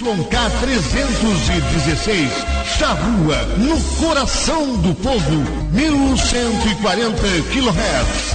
YK 316, Charrua, no coração do povo, 1140 kHz.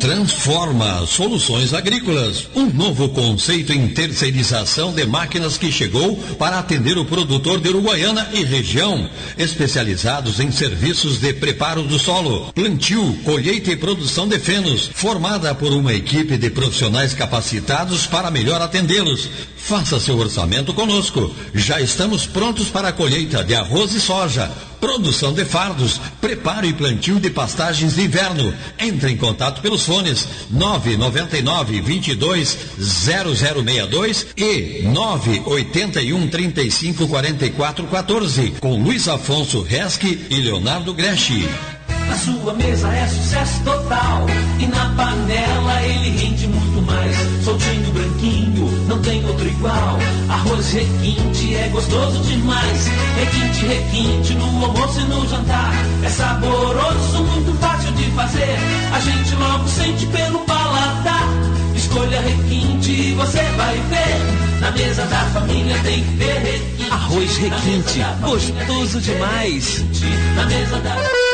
Transforma Soluções Agrícolas, um novo conceito em terceirização de máquinas que chegou para atender o produtor de Uruguaiana e região, especializados em serviços de preparo do solo, plantio, colheita e produção de fenos, formada por uma equipe de profissionais capacitados para melhor atendê-los. Faça seu orçamento conosco. Já estamos prontos para a colheita de arroz e soja produção de fardos, preparo e plantio de pastagens de inverno. Entre em contato pelos fones 999 22 0062 e 981 35 44 14 com Luiz Afonso Resque e Leonardo Greschi. Na sua mesa é sucesso total. E na panela ele rende muito. Soltinho, branquinho, não tem outro igual. Arroz requinte é gostoso demais. Requinte, requinte no almoço e no jantar. É saboroso, muito fácil de fazer. A gente logo sente pelo paladar. Escolha requinte e você vai ver. Na mesa da família tem que ter requinte. Arroz requinte, gostoso demais. Na mesa da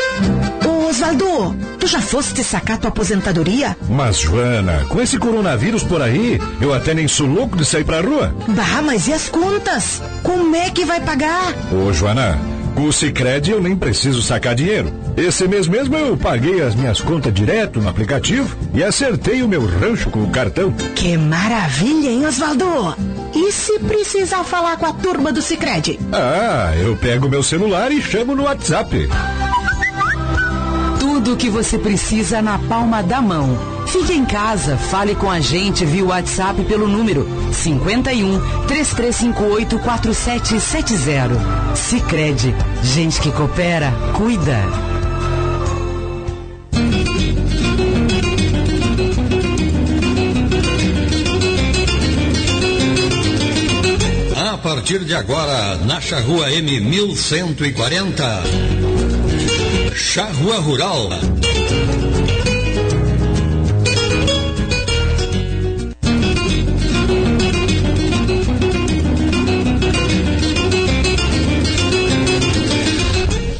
Ô Osvaldo, tu já foste sacar tua aposentadoria? Mas, Joana, com esse coronavírus por aí, eu até nem sou louco de sair pra rua. Bah, mas e as contas? Como é que vai pagar? Ô, Joana, com o Cicred eu nem preciso sacar dinheiro. Esse mês mesmo eu paguei as minhas contas direto no aplicativo e acertei o meu rancho com o cartão. Que maravilha, hein, Osvaldo? E se precisar falar com a turma do Cicred? Ah, eu pego meu celular e chamo no WhatsApp. Tudo o que você precisa na palma da mão. Fique em casa, fale com a gente via WhatsApp pelo número 51 3358 4770. Sicredi, gente que coopera, cuida. A partir de agora, na Charrua M 1140. Charrua Rural.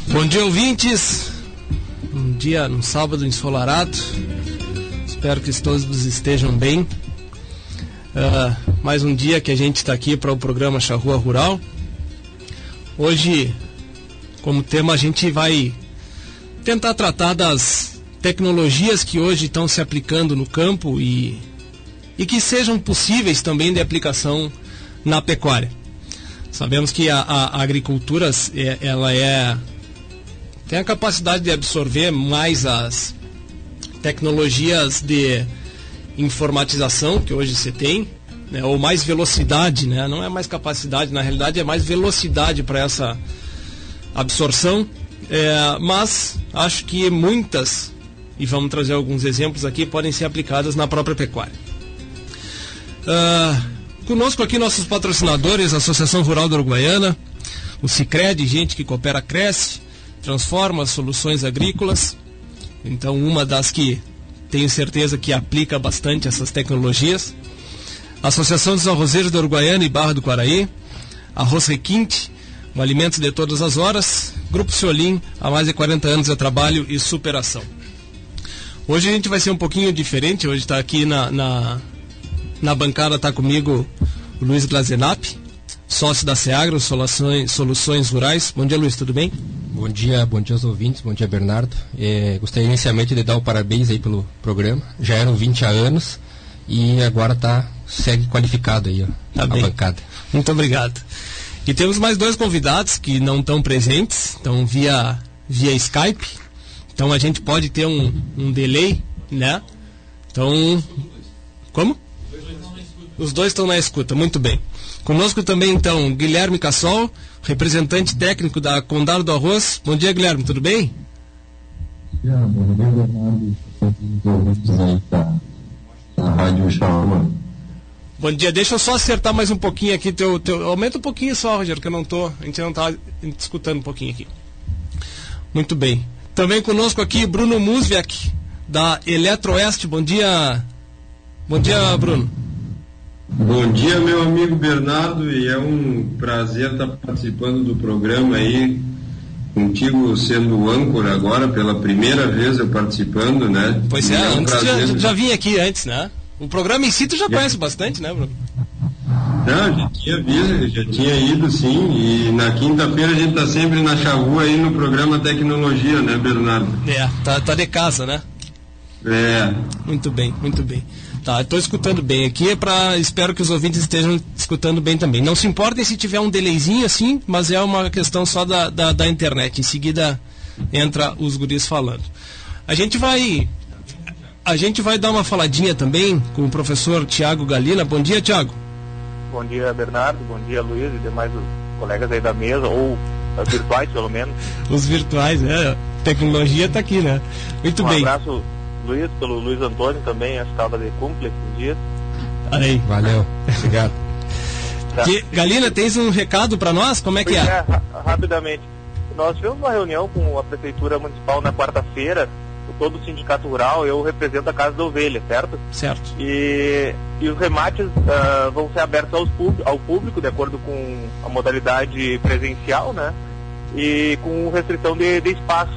Bom dia, ouvintes. Um dia, um sábado ensolarado. Espero que todos estejam bem. Uh, mais um dia que a gente está aqui para o programa Charrua Rural. Hoje, como tema, a gente vai tentar tratar das tecnologias que hoje estão se aplicando no campo e, e que sejam possíveis também de aplicação na pecuária. Sabemos que a, a, agricultura é, ela é tem a capacidade de absorver mais as tecnologias de informatização que hoje se tem, né, ou mais velocidade, né, não é mais capacidade, na realidade é mais velocidade para essa absorção, é, mas acho que muitas, e vamos trazer alguns exemplos aqui, podem ser aplicadas na própria pecuária. Uh, conosco aqui nossos patrocinadores, a Associação Rural da Uruguaiana, o Cicred, gente que coopera, cresce, transforma soluções agrícolas. Então, uma das que tenho certeza que aplica bastante essas tecnologias. Associação dos Arrozeiros da Uruguaiana e Barra do Quaraí, Arroz Requinte, o alimento de todas as horas, Grupo Solim, há mais de 40 anos de trabalho e superação. Hoje a gente vai ser um pouquinho diferente, hoje está aqui na, na, na bancada, está comigo o Luiz Glazenap, sócio da Seagro, Soluções, Soluções Rurais. Bom dia, Luiz, tudo bem? Bom dia, bom dia aos ouvintes, bom dia, Bernardo. É, gostaria inicialmente de dar o parabéns aí pelo programa. Já eram 20 anos e agora tá, segue qualificado aí ó, tá a bem. bancada. Muito obrigado. E temos mais dois convidados que não estão presentes, estão via, via Skype, Então a gente pode ter um, um delay, né? Então, como? Os dois estão na escuta, muito bem. Conosco também, então, Guilherme Cassol, representante técnico da Condado do Arroz. Bom dia, Guilherme, tudo bem? Bom dia, Bernardo. aí da, Rádio Chama. Bom dia, deixa eu só acertar mais um pouquinho aqui. Teu, teu, aumenta um pouquinho só, Roger, que eu não tô. A gente não tá escutando um pouquinho aqui. Muito bem. Também conosco aqui Bruno Musviak, da Eletroeste. Bom dia. Bom dia, Bruno. Bom dia, meu amigo Bernardo, e é um prazer estar participando do programa aí, contigo sendo âncora agora, pela primeira vez eu participando, né? Pois é, é um antes já, já vim aqui antes, né? O programa em si tu já, conhece bastante, né, Bruno? Não, já tinha visto, já tinha ido sim, e na quinta-feira a gente está sempre na Chavua aí no programa Tecnologia, né, Bernardo? É, tá, tá de casa, né? É. Muito bem, muito bem. Tá, estou escutando bem aqui, é para espero que os ouvintes estejam escutando bem também. Não se importem se tiver um delayzinho assim, mas é uma questão só da, da, da internet. Em seguida entra os guris falando. A gente vai a gente vai dar uma faladinha também com o professor Tiago Galina. Bom dia, Tiago. Bom dia, Bernardo. Bom dia, Luiz e demais colegas aí da mesa, ou virtuais, pelo menos. Os virtuais, é. Tecnologia está aqui, né? Muito um bem. Um abraço Luiz, pelo Luiz Antônio também, acho que estava de cúmplice esses dias. Aí. Valeu, obrigado. Tá. Que, Galina, tens um recado para nós? Como é que é? é? Rapidamente. Nós tivemos uma reunião com a Prefeitura Municipal na quarta-feira, todo o sindicato rural, eu represento a Casa da Ovelha, certo? Certo. E, e os remates uh, vão ser abertos aos, ao público, de acordo com a modalidade presencial, né? E com restrição de, de espaço.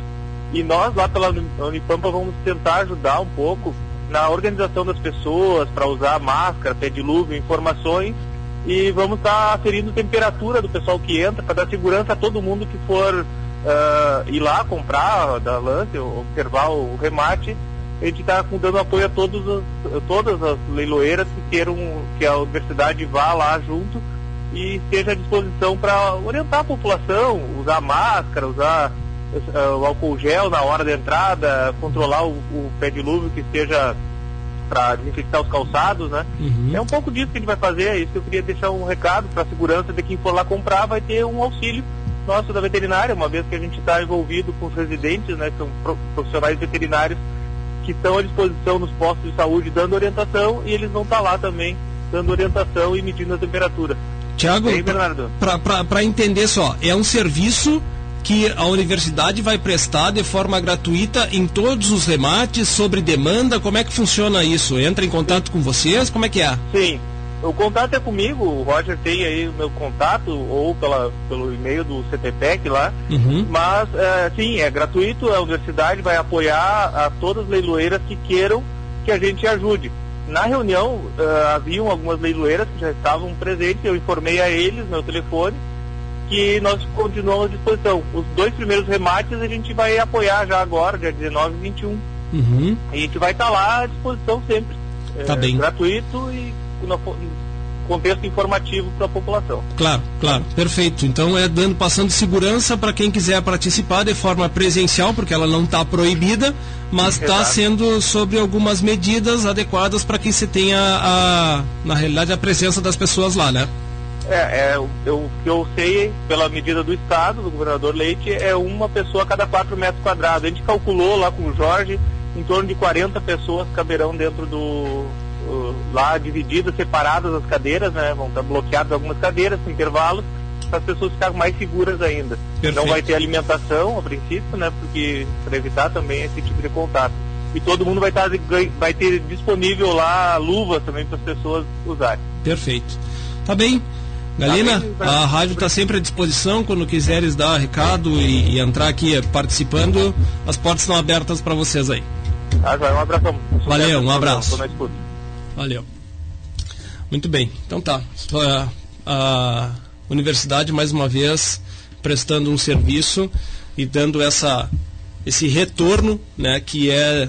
E nós lá pela Unipampa vamos tentar ajudar um pouco na organização das pessoas para usar máscara, pé dilúvio, informações e vamos estar tá aferindo temperatura do pessoal que entra para dar segurança a todo mundo que for uh, ir lá comprar da lance, observar o remate. A gente está dando apoio a todos as, todas as leiloeiras que queiram que a universidade vá lá junto e esteja à disposição para orientar a população, usar máscara, usar uh, o álcool gel na hora da entrada, controlar o, o pé dilúvio que esteja para desinfectar os calçados, né? Uhum. É um pouco disso que a gente vai fazer, é isso que eu queria deixar um recado para a segurança de quem for lá comprar vai ter um auxílio nosso da veterinária, uma vez que a gente está envolvido com os residentes, né, que são profissionais veterinários que estão à disposição nos postos de saúde dando orientação e eles vão estar tá lá também dando orientação e medindo a temperatura. Tiago, para entender só, é um serviço que a universidade vai prestar de forma gratuita em todos os remates, sobre demanda, como é que funciona isso? Entra em contato com vocês, como é que é? Sim, o contato é comigo, o Roger tem aí o meu contato, ou pela, pelo e-mail do CTPEC lá, uhum. mas é, sim, é gratuito, a universidade vai apoiar a todas as leiloeiras que queiram que a gente ajude. Na reunião, uh, haviam algumas leiloeiras que já estavam presentes, eu informei a eles, meu telefone, que nós continuamos à disposição. Os dois primeiros remates a gente vai apoiar já agora, dia 19 e 21. Uhum. E a gente vai estar lá à disposição sempre. Tá é, bem. Gratuito e no contexto informativo para a população. Claro, claro, perfeito. Então é dando passando segurança para quem quiser participar de forma presencial, porque ela não está proibida, mas está sendo sobre algumas medidas adequadas para que se tenha a, na realidade a presença das pessoas lá, né? É, é o que eu sei pela medida do Estado, do governador Leite, é uma pessoa a cada 4 metros quadrados. A gente calculou lá com o Jorge, em torno de 40 pessoas caberão dentro do. Lá divididas, separadas as cadeiras, né? Vão estar bloqueadas algumas cadeiras com intervalos, para as pessoas ficarem mais seguras ainda. Perfeito. Não vai ter alimentação, a princípio, né? Porque para evitar também esse tipo de contato. E todo mundo vai, estar, vai ter disponível lá luvas também para as pessoas usarem. Perfeito. Tá bem. Galina, a rádio está sempre à disposição quando quiseres dar recado e, e entrar aqui participando. As portas estão abertas para vocês aí. Ah, um abraço. Valeu, um abraço. Valeu. Muito bem, então tá. A, a universidade, mais uma vez, prestando um serviço e dando essa, esse retorno, né, que é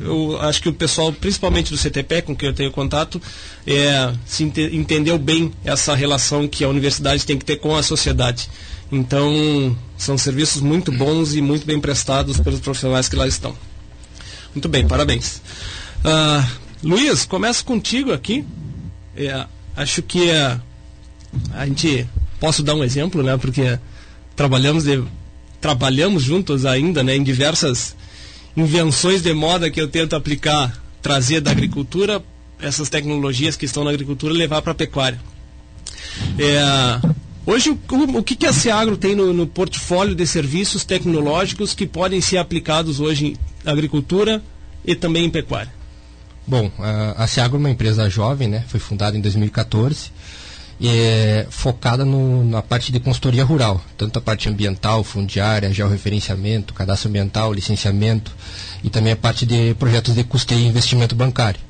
eu acho que o pessoal, principalmente do CTP, com quem eu tenho contato, é, se ente, entendeu bem essa relação que a universidade tem que ter com a sociedade. Então, são serviços muito bons e muito bem prestados pelos profissionais que lá estão. Muito bem, parabéns. Uh, Luiz, começo contigo aqui. É, acho que uh, a gente posso dar um exemplo, né? Porque trabalhamos de, trabalhamos juntos ainda, né? Em diversas invenções de moda que eu tento aplicar, trazer da agricultura essas tecnologias que estão na agricultura levar para a pecuária. É, hoje, o, o, que, que a Seagro tem no, no, portfólio de serviços tecnológicos que podem ser aplicados hoje em agricultura e também em pecuária? Bom, a, Seagro é uma empresa jovem, né? Foi fundada em 2014 é, focada no, na parte de consultoria rural, tanto a parte ambiental, fundiária, georreferenciamento, cadastro ambiental, licenciamento e também a parte de projetos de custeio e investimento bancário.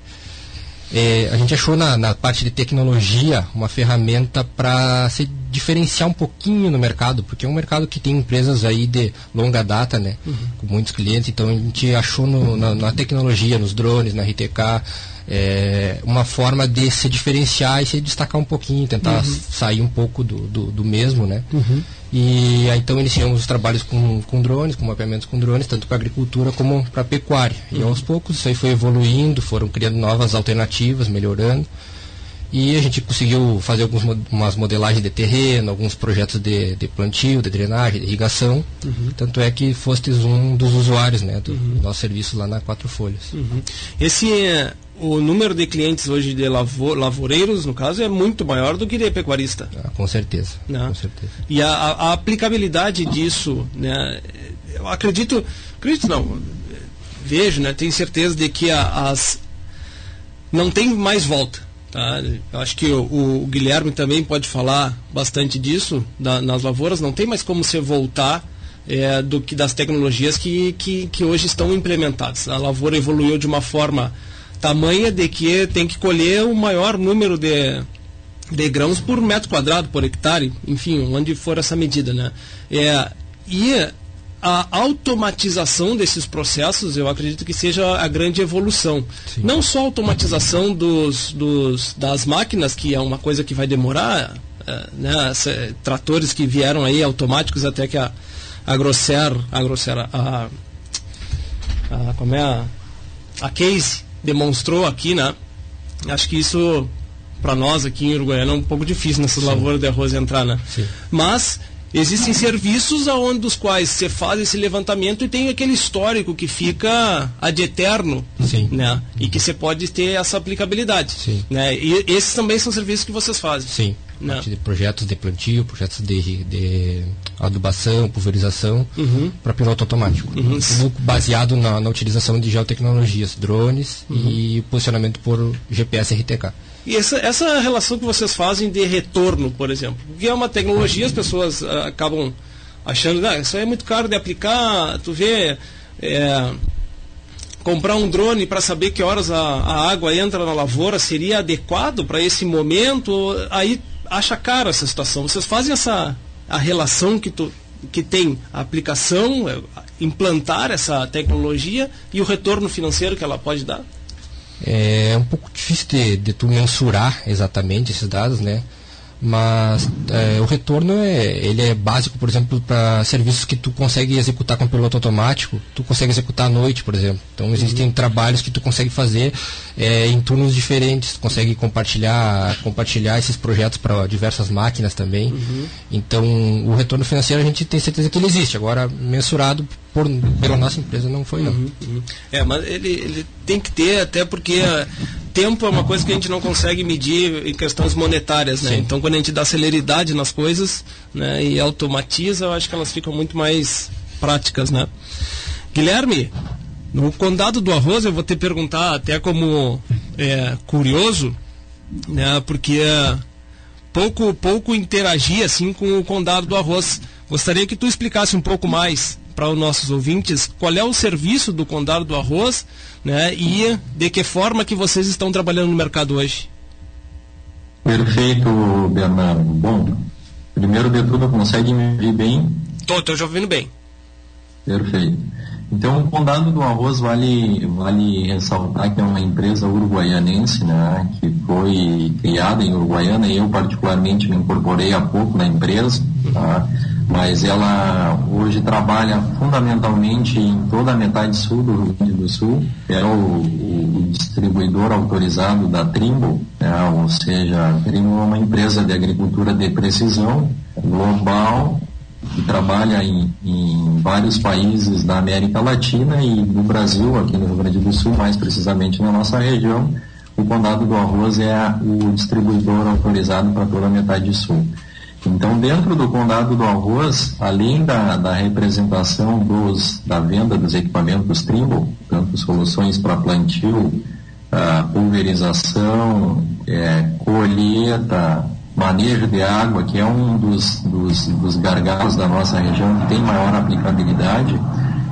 É, a gente achou na, na, parte de tecnologia uma ferramenta para se diferenciar um pouquinho no mercado, porque é um mercado que tem empresas aí de longa data, né, uhum. com muitos clientes, então a gente achou no, na, na tecnologia, nos drones, na RTK, é, uma forma de se diferenciar e se destacar um pouquinho, tentar uhum. sair um pouco do, do, do mesmo, né? Uhum. E aí, então iniciamos os trabalhos com, com drones, com mapeamentos com drones, tanto para agricultura como para pecuária. Uhum. E aos poucos isso aí foi evoluindo, foram criando novas alternativas, melhorando. E a gente conseguiu fazer algumas modelagens de terreno, alguns projetos de, de plantio, de drenagem, de irrigação. Uhum. Tanto é que fostes um dos usuários né, do uhum. nosso serviço lá na Quatro Folhas. Uhum. Esse o número de clientes hoje de lavo, lavoureiros, no caso, é muito maior do que de pecuarista. Ah, com certeza. Né? Com certeza. E a, a, aplicabilidade disso, né, eu acredito, acredito não, vejo, né, tenho certeza de que a, as não tem mais volta. Tá? Eu acho que o, o, Guilherme também pode falar bastante disso da, nas lavouras. Não tem mais como você voltar é, do que das tecnologias que, que, que hoje estão implementadas. A lavoura evoluiu de uma forma tamanha de que tem que colher o maior número de, de grãos por metro quadrado, por hectare, enfim, onde for essa medida, né? É, e a automatização desses processos, eu acredito que seja a grande evolução. Sim. Não só a automatização dos, dos, das máquinas, que é uma coisa que vai demorar, é, né? tratores que vieram aí automáticos até que a, a Grosser, a Grosser, a, a, como é a, a Case demonstrou aqui, né? Acho que isso, para nós aqui em Uruguaiana, é um pouco difícil nessas Sim. lavouras de arroz entrar, né? Sim. Mas existem serviços aonde dos quais você faz esse levantamento e tem aquele histórico que fica ad eterno, Sim. né? E que você pode ter essa aplicabilidade, Sim. né? E esses também são serviços que vocês fazem. Sim. Não. de projetos de plantio, projetos de, de adubação, pulverização uhum. para piloto automático. Uhum. Tudo baseado na, na, utilização de geotecnologias, drones uhum. e posicionamento por GPS RTK. E essa, essa relação que vocês fazem de retorno, por exemplo, que é uma tecnologia, as pessoas uh, acabam achando, ah, isso é muito caro de aplicar, tu vê. É, comprar um drone para saber que horas a, a, água entra na lavoura seria adequado para esse momento? Aí acha caro essa situação. Vocês fazem essa a relação que, tu, que tem a aplicação, é, implantar essa tecnologia e o retorno financeiro que ela pode dar? É um pouco difícil de, de tu mensurar exatamente esses dados, né? Mas é, o retorno é ele é básico por exemplo para serviços que tu consegue executar com piloto automático tu consegue executar à noite por exemplo então existem uhum. trabalhos que tu consegue fazer é, em turnos diferentes tu consegue compartilhar compartilhar esses projetos para diversas máquinas também uhum. então o retorno financeiro a gente tem certeza que ele existe agora mensurado por, pela nossa empresa não foi não uhum. uhum. é mas ele, ele tem que ter até porque tempo é uma coisa que a gente não consegue medir em questões monetárias, né? Sim. Então, quando a gente dá celeridade nas coisas né, e automatiza, eu acho que elas ficam muito mais práticas, né? Guilherme, no Condado do Arroz, eu vou te perguntar até como é, curioso, né? Porque pouco, pouco interagi assim com o Condado do Arroz. Gostaria que tu explicasse um pouco mais para os nossos ouvintes qual é o serviço do Condado do Arroz né, e de que forma que vocês estão trabalhando no mercado hoje. Perfeito, Bernardo. Bom, primeiro de tudo, consegue me ouvir bem? Estou, estou já ouvindo bem. Perfeito. Então, o Condado do Arroz vale, vale ressaltar que é uma empresa uruguaianense, né, que foi criada em Uruguaiana e eu particularmente me incorporei há pouco na empresa, tá? mas ela hoje trabalha fundamentalmente em toda a metade sul do Rio Grande do Sul, é o, o distribuidor autorizado da Trimble, né, ou seja, a Trimble é uma empresa de agricultura de precisão global que trabalha em, em, vários países da América Latina e no Brasil, aqui no Rio Grande do Sul, mais precisamente na nossa região, o Condado do Arroz é o distribuidor autorizado para toda a metade sul. Então, dentro do Condado do Arroz, além da, da representação dos, da venda dos equipamentos Trimble, tanto soluções para plantio, uh, pulverização, é, colheita, manejo de água, que é um dos, dos, dos gargalos da nossa região que tem maior aplicabilidade,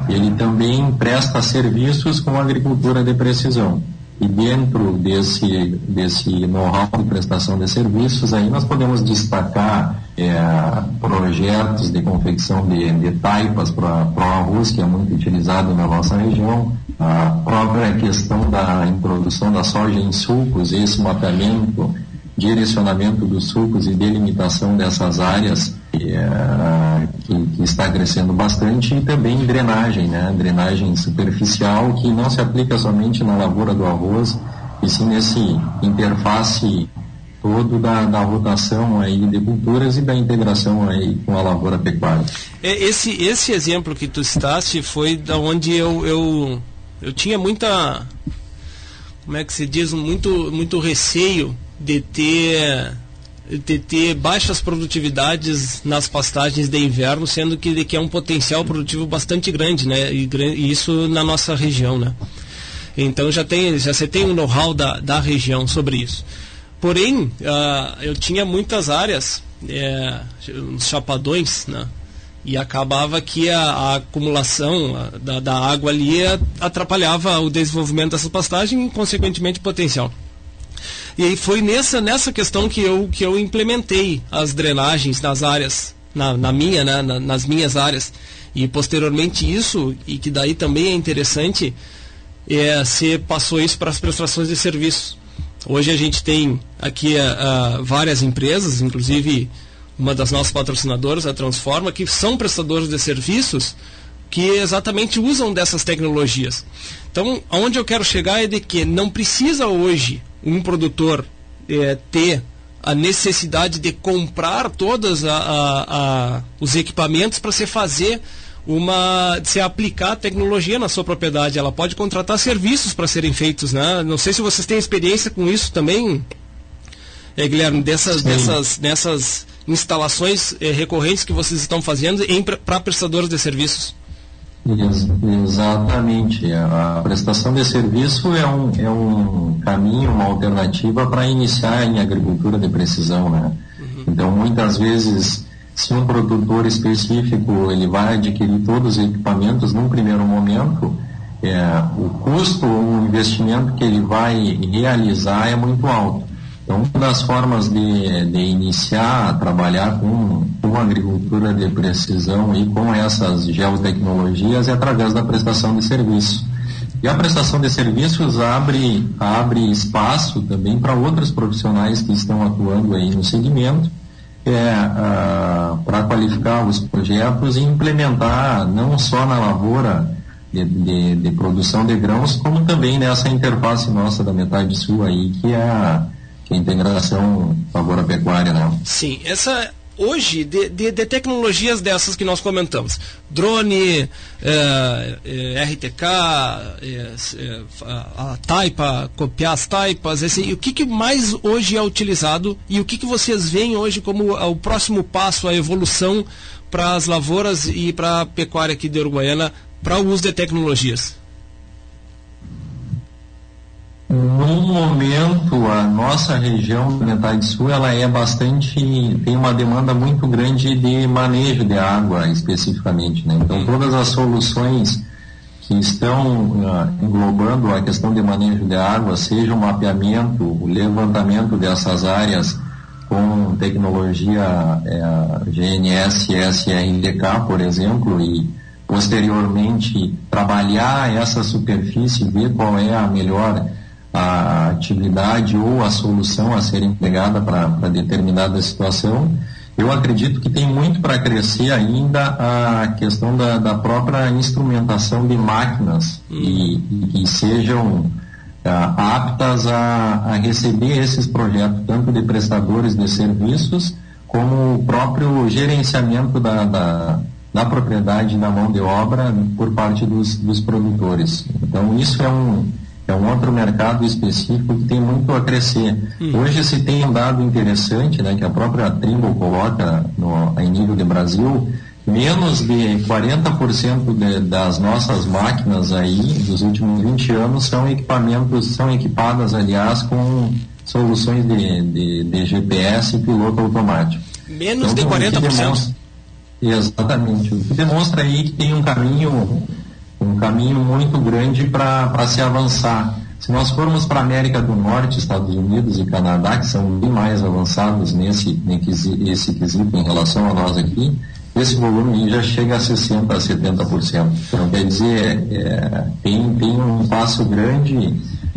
ele também presta serviços com agricultura de precisão. E dentro desse, desse know-how de prestação de serviços, aí nós podemos destacar é, projetos de confecção de, de taipas para o arroz, que é muito utilizado na nossa região, a própria questão da introdução da soja em sucos, esse mapeamento direcionamento dos sucos e delimitação dessas áreas que, é, que, que, está crescendo bastante e também drenagem, né? drenagem superficial que não se aplica somente na lavoura do arroz e sim nesse interface todo da, da rotação aí de culturas e da integração aí com a lavoura pecuária. É, esse, esse exemplo que tu citaste foi da onde eu, eu, eu tinha muita como é que se diz muito muito receio de ter de ter baixas produtividades nas pastagens de inverno, sendo que, é um potencial produtivo bastante grande, né? E, e isso na nossa região, né? Então já tem, já você tem um know-how da, da região sobre isso. Porém, uh, eu tinha muitas áreas, é, uns chapadões, né? E acabava que a, a acumulação da, da água ali atrapalhava o desenvolvimento dessa pastagem e, consequentemente, o potencial. E aí foi nessa, nessa questão que eu, que eu implementei as drenagens nas áreas, na, na minha, né, na, nas minhas áreas. E posteriormente isso, e que daí também é interessante, é, se passou isso para as prestações de serviços. Hoje a gente tem aqui uh, várias empresas, inclusive uma das nossas patrocinadoras, a Transforma, que são prestadores de serviços que exatamente usam dessas tecnologias. Então, aonde eu quero chegar é de que não precisa hoje um produtor é, ter a necessidade de comprar todos a, a, a, os equipamentos para se fazer uma se aplicar a tecnologia na sua propriedade. Ela pode contratar serviços para serem feitos, né? Não sei se vocês têm experiência com isso também, é, Guilherme, dessas, dessas, dessas instalações é, recorrentes que vocês estão fazendo para prestadores de serviços. Ex exatamente. A prestação de serviço é um, é um caminho, uma alternativa para iniciar em agricultura de precisão. Né? Uhum. Então, muitas vezes, se um produtor específico ele vai adquirir todos os equipamentos num primeiro momento, é, o custo o investimento que ele vai realizar é muito alto. Então, uma das formas de, de iniciar a trabalhar com, com agricultura de precisão e com essas geotecnologias é através da prestação de serviços. E a prestação de serviços abre, abre espaço também para outros profissionais que estão atuando aí no segmento, é, para qualificar os projetos e implementar não só na lavoura de, de, de, produção de grãos, como também nessa interface nossa da metade sul aí, que é a que a integração favor a pecuária, né? Sim, essa hoje de, de, de, tecnologias dessas que nós comentamos, drone, é, é, RTK, é, é, a, a, taipa, copiar as taipas, esse, o que, que, mais hoje é utilizado e o que, que vocês veem hoje como o próximo passo, a evolução para as lavouras e para a pecuária aqui de Uruguaiana para o uso de tecnologias? No momento, a nossa região da metade sul, ela é bastante, tem uma demanda muito grande de manejo de água, especificamente. Né? Então, todas as soluções que estão uh, englobando a questão de manejo de água, seja o mapeamento, o levantamento dessas áreas com tecnologia é, GNS, SRDK, por exemplo, e posteriormente trabalhar essa superfície, ver qual é a melhor a atividade ou a solução a ser empregada para determinada situação. Eu acredito que tem muito para crescer ainda a questão da, da, própria instrumentação de máquinas e, e que sejam ah, aptas a, a, receber esses projetos, tanto de prestadores de serviços, como o próprio gerenciamento da, da, da propriedade na mão de obra por parte dos, dos produtores. Então, isso é um, é um outro mercado específico que tem muito a crescer. Hum. Hoje se tem um dado interessante, né, que a própria Trimble coloca no, em nível de Brasil, menos de 40% de, das nossas máquinas aí dos últimos 20 anos são equipamentos, são equipadas, aliás, com soluções de, de, de GPS e piloto automático. Menos então, de 40%? Demonstra, exatamente. O que demonstra aí que tem um caminho um caminho muito grande para se avançar. Se nós formos para a América do Norte, Estados Unidos e Canadá, que são bem mais avançados nesse, nesse quesito em relação a nós aqui, esse volume já chega a 60% a 70%. Então, quer dizer, é, tem, tem um passo grande,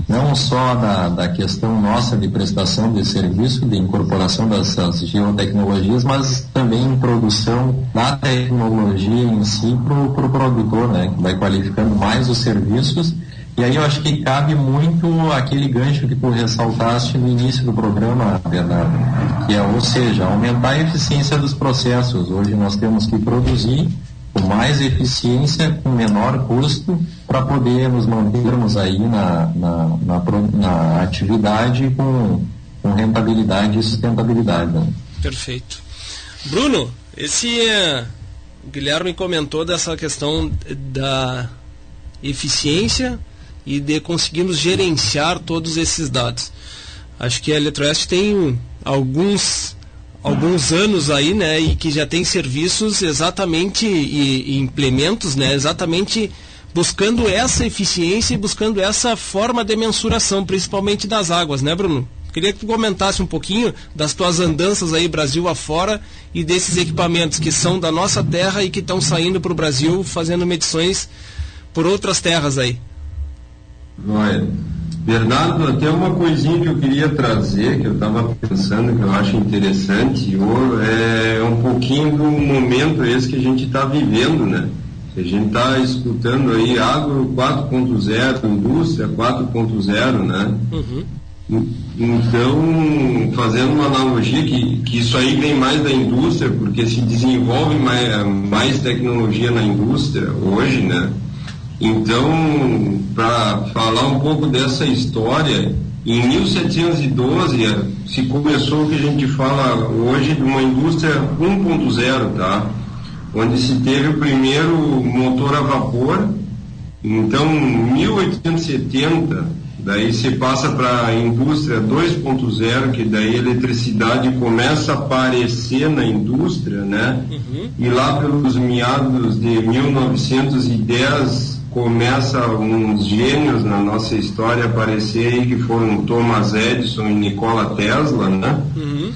não só da, da questão nossa de prestação de serviço, de incorporação dessas geotecnologias, mas também em produção da tecnologia em si para o pro produtor, né, vai qualificando mais os serviços e aí eu acho que cabe muito aquele gancho que tu ressaltaste no início do programa, Bernardo, que é, ou seja, aumentar a eficiência dos processos. Hoje nós temos que produzir com mais eficiência, com menor custo, para poder nos mantermos aí na, na, na, na atividade com, com, rentabilidade e sustentabilidade. Né? Perfeito. Bruno, esse o Guilherme comentou dessa questão da eficiência e de conseguirmos gerenciar todos esses dados. Acho que a Eletroeste tem alguns alguns anos aí, né, e que já tem serviços exatamente e, e implementos, né, exatamente buscando essa eficiência e buscando essa forma de mensuração, principalmente das águas, né, Bruno? Queria que tu comentasse um pouquinho das tuas andanças aí Brasil afora e desses equipamentos que são da nossa terra e que estão saindo para o Brasil fazendo medições por outras terras aí. Olha, Bernardo, até uma coisinha que eu queria trazer, que eu estava pensando, que eu acho interessante, é um pouquinho do momento esse que a gente está vivendo, né? A gente está escutando aí agro 4.0, indústria 4.0, né? Uhum. Então, fazendo uma analogia, que, que isso aí vem mais da indústria, porque se desenvolve mais, mais tecnologia na indústria hoje, né? Então, para falar um pouco dessa história, em 1712 se começou o que a gente fala hoje de uma indústria 1.0, tá? Onde se teve o primeiro motor a vapor. Então, 1870, daí se passa para a indústria 2.0, que daí a eletricidade começa a aparecer na indústria, né? Uhum. E lá pelos meados de 1910 começa uns gênios na nossa história a aparecer aí, que foram Thomas Edison e Nikola Tesla, né? Uhum.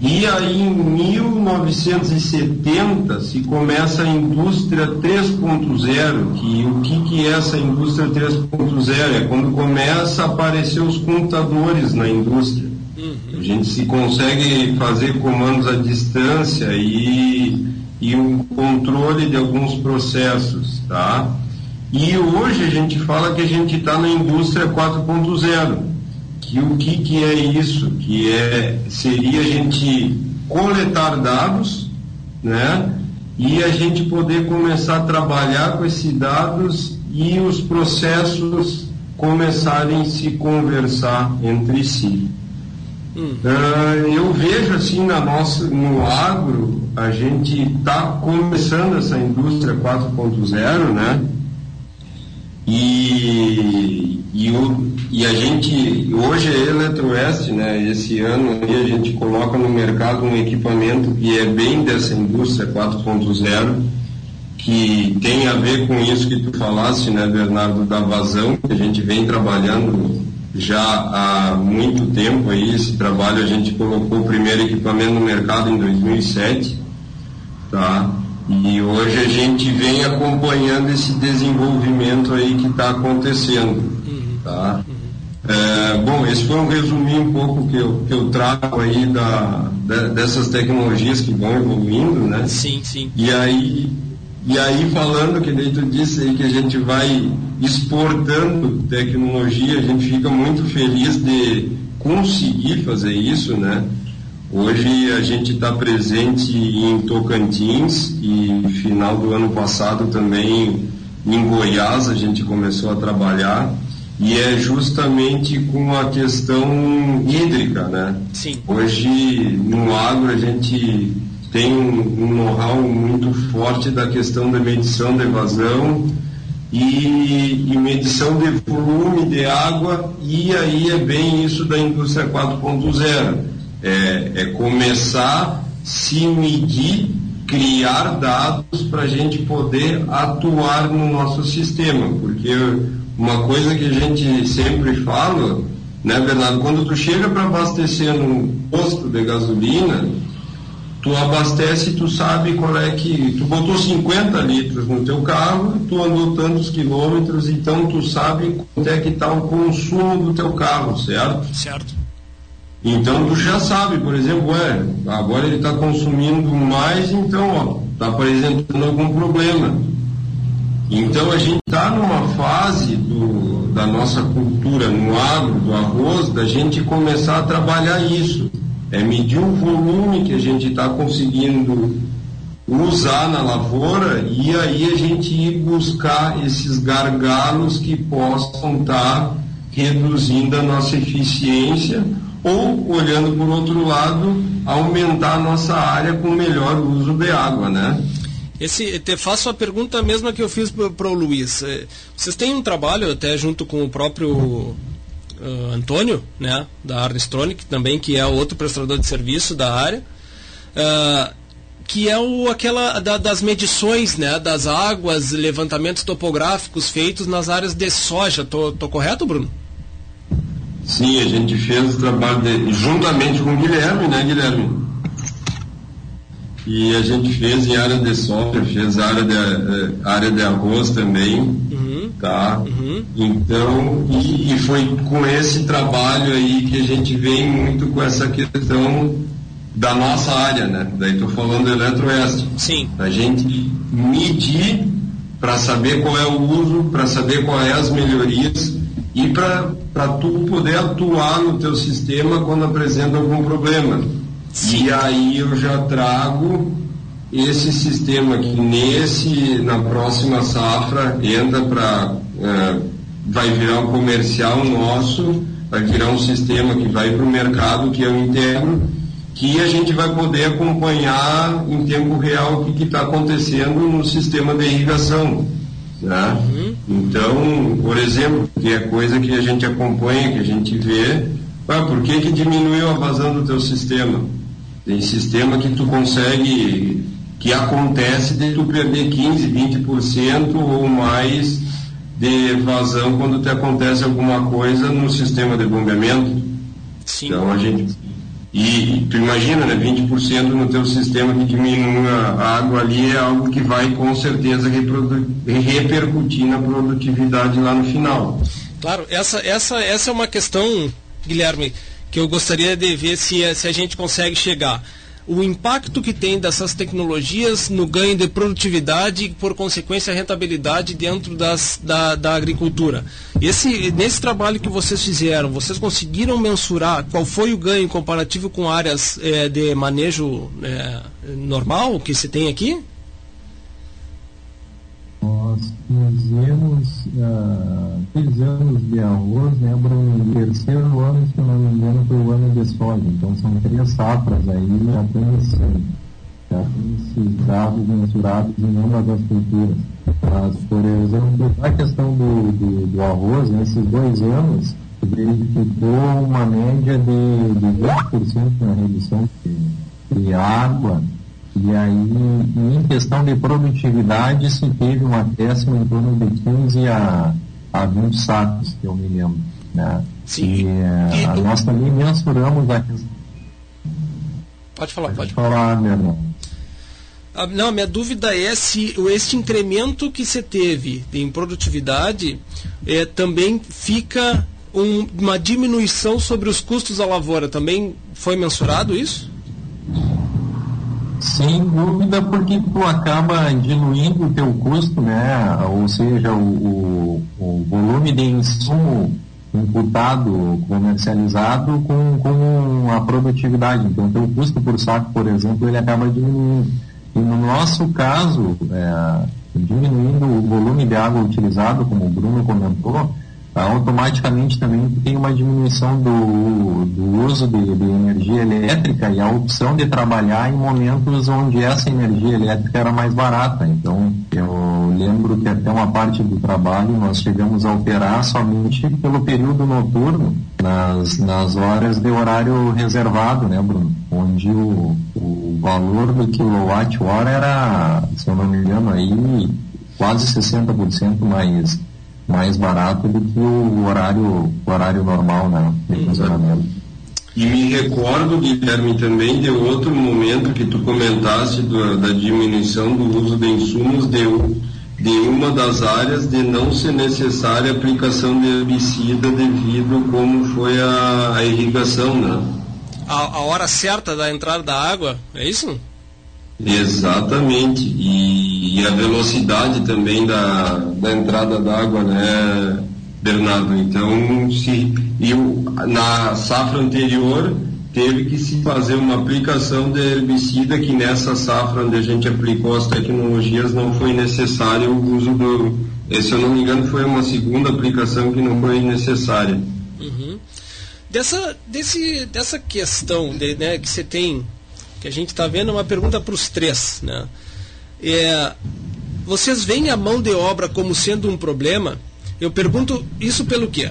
E aí em 1970 se começa a indústria 3.0, que o que, que é essa indústria 3.0? É quando começa a aparecer os computadores na indústria. Uhum. A gente se consegue fazer comandos à distância e, e um controle de alguns processos, tá? E hoje a gente fala que a gente está na indústria 4.0. Que o que, que é isso? Que é, seria a gente coletar dados, né? E a gente poder começar a trabalhar com esses dados e os processos começarem a se conversar entre si. Hum. Uh, eu vejo assim na nossa, no agro, a gente está começando essa indústria 4.0, né? E, e, o, e a gente, hoje a Eletroeste, né, esse ano a gente coloca no mercado um equipamento que é bem dessa indústria 4.0, que tem a ver com isso que tu falaste, né, Bernardo, da vazão, que a gente vem trabalhando já há muito tempo aí, esse trabalho a gente colocou o primeiro equipamento no mercado em 2007, tá? E hoje a gente vem acompanhando esse desenvolvimento aí que está acontecendo. Tá? É, bom, esse foi um resuminho um pouco que eu, que eu trago aí da, de, dessas tecnologias que vão evoluindo, né? Sim, sim. E aí, e aí falando, que daí tu disse aí que a gente vai exportando tecnologia, a gente fica muito feliz de conseguir fazer isso, né? Hoje a gente está presente em Tocantins e final do ano passado também em Goiás a gente começou a trabalhar e é justamente com a questão hídrica, né? Sim. Hoje no agro a gente tem um, um know-how muito forte da questão da medição de evasão e, e, medição de volume de água e aí é bem isso da indústria 4.0 é, é começar se medir, criar dados para a gente poder atuar no nosso sistema, porque uma coisa que a gente sempre fala, né, Bernardo, quando tu chega para abastecer num posto de gasolina, tu abastece, tu sabe qual é que. Tu botou 50 litros no teu carro, tu andou tantos quilômetros, então tu sabe quanto é que está o consumo do teu carro, certo? Certo. Então tu já sabe, por exemplo, é, agora ele está consumindo mais, então está apresentando algum problema. Então a gente está numa fase do, da nossa cultura no agro, do arroz, da gente começar a trabalhar isso. É medir o volume que a gente está conseguindo usar na lavoura e aí a gente ir buscar esses gargalos que possam estar tá reduzindo a nossa eficiência ou, olhando por outro lado, aumentar a nossa área com melhor uso de água, né? Esse, te faço a pergunta mesma que eu fiz para o Luiz. É, vocês têm um trabalho até junto com o próprio uh, Antônio, né, da Arnestronic, também que é outro prestador de serviço da área, uh, que é o, aquela da, das medições, né, das águas, levantamentos topográficos feitos nas áreas de soja. Tô, tô correto, Bruno? Sim, a gente fez o trabalho de, juntamente com o Guilherme, né, Guilherme? E a gente fez em área de soja, fez área de, eh, área de arroz também, uhum. tá? Uhum. Então, e, e, foi com esse trabalho aí que a gente vem muito com essa questão da nossa área, né? Daí estou falando do eletroeste. Sim. A gente medir para saber qual é o uso, para saber quais é as melhorias e para tu poder atuar no teu sistema quando apresenta algum problema. Sim. E aí eu já trago esse sistema que nesse na próxima safra entra para é, vai virar um comercial nosso, vai virar um sistema que vai para o mercado que é o interno, que a gente vai poder acompanhar em tempo real o que está acontecendo no sistema de irrigação. Né? Uhum. Então, por exemplo, que é coisa que a gente acompanha, que a gente vê, ah, por que, que diminuiu a vazão do teu sistema? Tem sistema que tu consegue, que acontece de tu perder 15, 20% ou mais de vazão quando te acontece alguma coisa no sistema de bombeamento. Sim. Então a gente e tu imagina, né, 20% no teu sistema que diminui a água ali é algo que vai com certeza repercutir na produtividade lá no final. Claro, essa, essa, essa é uma questão, Guilherme, que eu gostaria de ver se, se a gente consegue chegar o impacto que tem dessas tecnologias no ganho de produtividade e, por consequência, rentabilidade dentro das, da, da agricultura. Esse, nesse trabalho que vocês fizeram, vocês conseguiram mensurar qual foi o ganho comparativo com áreas é, de manejo é, normal que se tem aqui? Nós fizemos uh, três anos de arroz, lembro o terceiro ano, se não me engano, foi o ano de soja. Então são três safras aí, já tem esses dados mensurados em ambas das culturas. Mas, por exemplo, a questão do, do, do arroz, nesses dois anos, verificou uma média de, de 20% na redução de, de água e aí, em questão de produtividade, se teve um acréscimo em torno de 15 a, a 20 sacos, que eu me lembro. Né? Sim. E, e, e, nós também mensuramos a questão. Pode falar, pode, pode falar, meu irmão. A, não, a minha dúvida é se este incremento que você teve em produtividade é, também fica um, uma diminuição sobre os custos da lavoura. Também foi mensurado isso? Sem dúvida, porque tu acaba diluindo o teu custo, né? Ou seja, o, o, volume de insumo imputado, comercializado com, com a produtividade. Então, o teu custo por saco, por exemplo, ele acaba diminuindo. E no nosso caso, é, diminuindo o volume de água utilizado, como o Bruno comentou, automaticamente também tem uma diminuição do, do uso de, de, energia elétrica e a opção de trabalhar em momentos onde essa energia elétrica era mais barata. Então, eu lembro que até uma parte do trabalho nós chegamos a operar somente pelo período noturno, nas, nas horas de horário reservado, né, Bruno? Onde o, o valor do quilowatt-hora era, se eu não me engano, aí quase 60% mais mais barato do que o horário, o horário normal né, de funcionamento. E me recordo, Guilherme, também de outro momento que tu comentaste do, da diminuição do uso de insumos de, de uma das áreas de não ser necessária a aplicação de herbicida devido como foi a, a irrigação, né? A, a hora certa da entrada da água, é isso? Exatamente. E, e, a velocidade também da, da entrada d'água, né, Bernardo? Então, se, e o, na safra anterior teve que se fazer uma aplicação de herbicida que nessa safra onde a gente aplicou as tecnologias não foi necessário o uso do. Se eu não me engano, foi uma segunda aplicação que não foi necessária. Uhum. Dessa, desse, dessa questão de, né, que você tem que a gente está vendo uma pergunta para os três. Né? É, vocês veem a mão de obra como sendo um problema? Eu pergunto isso pelo quê?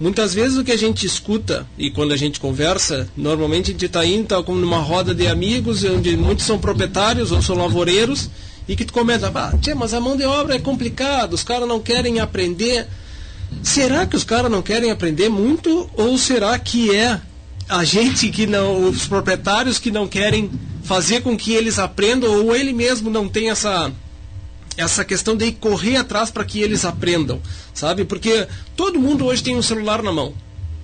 Muitas vezes o que a gente escuta e quando a gente conversa, normalmente a gente está indo tá como numa roda de amigos, onde muitos são proprietários ou são lavoureiros, e que tu comenta, ah, tia, mas a mão de obra é complicada, os caras não querem aprender. Será que os caras não querem aprender muito ou será que é a gente que não, os proprietários que não querem fazer com que eles aprendam ou ele mesmo não tem essa essa questão de correr atrás para que eles aprendam, sabe? Porque todo mundo hoje tem um celular na mão.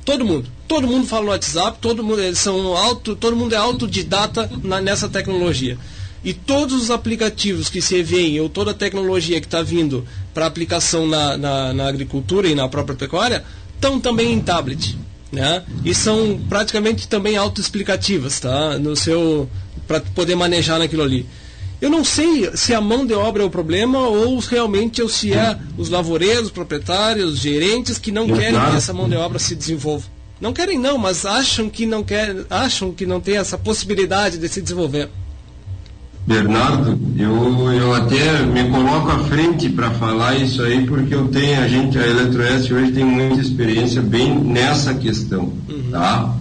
Todo mundo. Todo mundo fala no WhatsApp, todo mundo eles são auto, todo mundo é autodidata na, nessa tecnologia. E todos os aplicativos que se veem, ou toda a tecnologia que está vindo para aplicação na, na, na agricultura e na própria pecuária, estão também em tablet né? E são praticamente também autoexplicativas, tá? No seu para poder manejar naquilo ali. Eu não sei se a mão de obra é o problema ou realmente ou se é os lavoureiros, proprietários, gerentes que não querem que essa mão de obra se desenvolva. Não querem não, mas acham que não quer, acham que não tem essa possibilidade de se desenvolver. Bernardo, eu, eu até me coloco à frente para falar isso aí, porque eu tenho, a gente, a Eletroeste hoje tem muita experiência bem nessa questão, uhum. tá?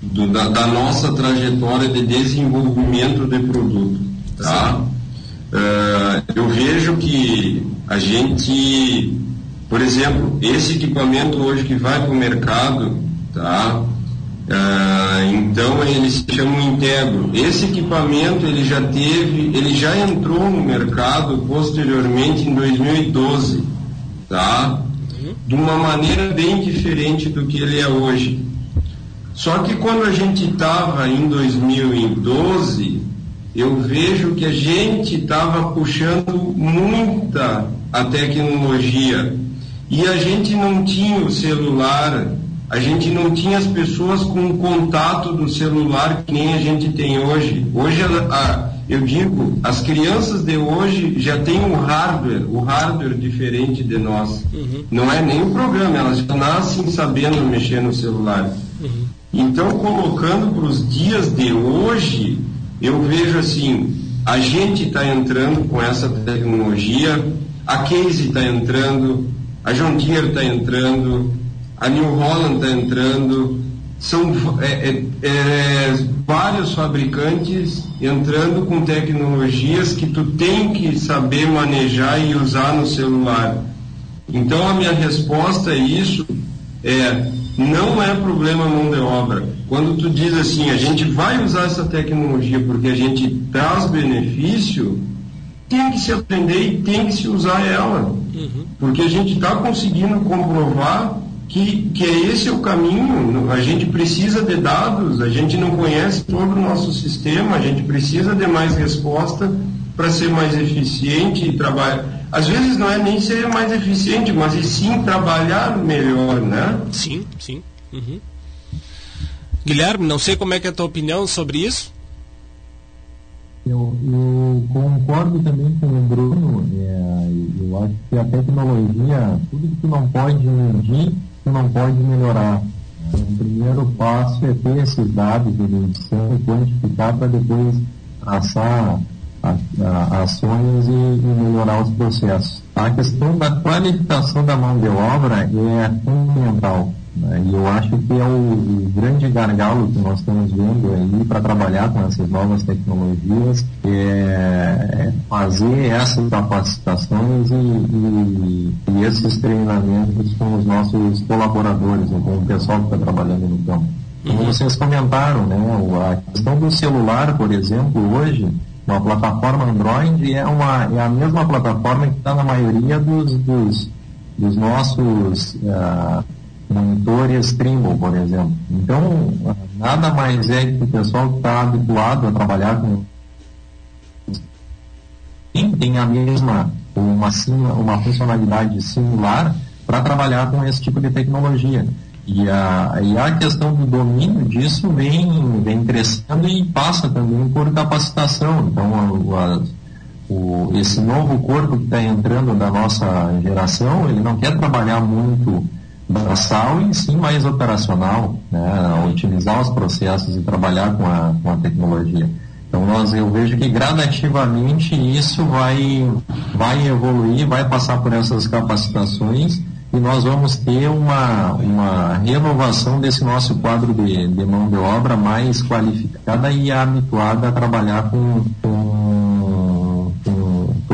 Do, da, da, nossa trajetória de desenvolvimento de produto, tá? Uh, eu vejo que a gente, por exemplo, esse equipamento hoje que vai para o mercado, tá? Ah, então ele se chama Integro. Esse equipamento ele já teve, ele já entrou no mercado posteriormente em 2012, tá? De uma maneira bem diferente do que ele é hoje. Só que quando a gente estava em 2012, eu vejo que a gente estava puxando muita a tecnologia e a gente não tinha o celular a gente não tinha as pessoas com contato do celular que nem a gente tem hoje. Hoje, a, eu digo, as crianças de hoje já têm um hardware, o hardware diferente de nós. Uhum. Não é nem o programa, elas já nascem sabendo mexer no celular. Uhum. Então, colocando para os dias de hoje, eu vejo assim, a gente está entrando com essa tecnologia, a Case está entrando, a John Deere está entrando, a New Holland está entrando, são é, é, é, vários fabricantes entrando com tecnologias que tu tem que saber manejar e usar no celular. Então a minha resposta a isso é não é problema mão de obra. Quando tu diz assim, a gente vai usar essa tecnologia porque a gente traz benefício, tem que se aprender e tem que se usar ela. Uhum. Porque a gente está conseguindo comprovar que, que esse é o caminho. A gente precisa de dados, a gente não conhece todo o nosso sistema, a gente precisa de mais resposta para ser mais eficiente e trabalhar. Às vezes não é nem ser mais eficiente, mas e sim trabalhar melhor, né? Sim, sim. Uhum. Guilherme, não sei como é que é a tua opinião sobre isso. Eu, eu concordo também com o Bruno. É, eu acho que a tecnologia, tudo que tu não pode medir, não pode melhorar. O primeiro passo é ter esses dados de medição e quantificar para depois traçar ações e, e, melhorar os processos. A questão da qualificação da mão de obra é fundamental. Né? E eu acho que é o, grande gargalo que nós estamos vendo aí para trabalhar com essas novas tecnologias é, é fazer essas capacitações e, e, e, esses treinamentos com os nossos colaboradores, né? com o pessoal que está trabalhando no campo. Como uhum. vocês comentaram, né, a questão do celular, por exemplo, hoje, uma plataforma Android é, uma, é a mesma plataforma que está na maioria dos, dos, dos nossos uh, monitores Trimble, por exemplo. Então, nada mais é que o pessoal que está habituado a trabalhar com tem a mesma uma, uma funcionalidade similar para trabalhar com esse tipo de tecnologia. E a, e a questão do domínio disso vem, vem crescendo e passa também por capacitação. Então, a, o, esse novo corpo que está entrando da nossa geração, ele não quer trabalhar muito braçal e sim mais operacional, né, utilizar os processos e trabalhar com a, com a tecnologia. Então nós, eu vejo que gradativamente isso vai, vai evoluir, vai passar por essas capacitações e nós vamos ter uma, uma renovação desse nosso quadro de, de mão de obra mais qualificada e habituada a trabalhar com, com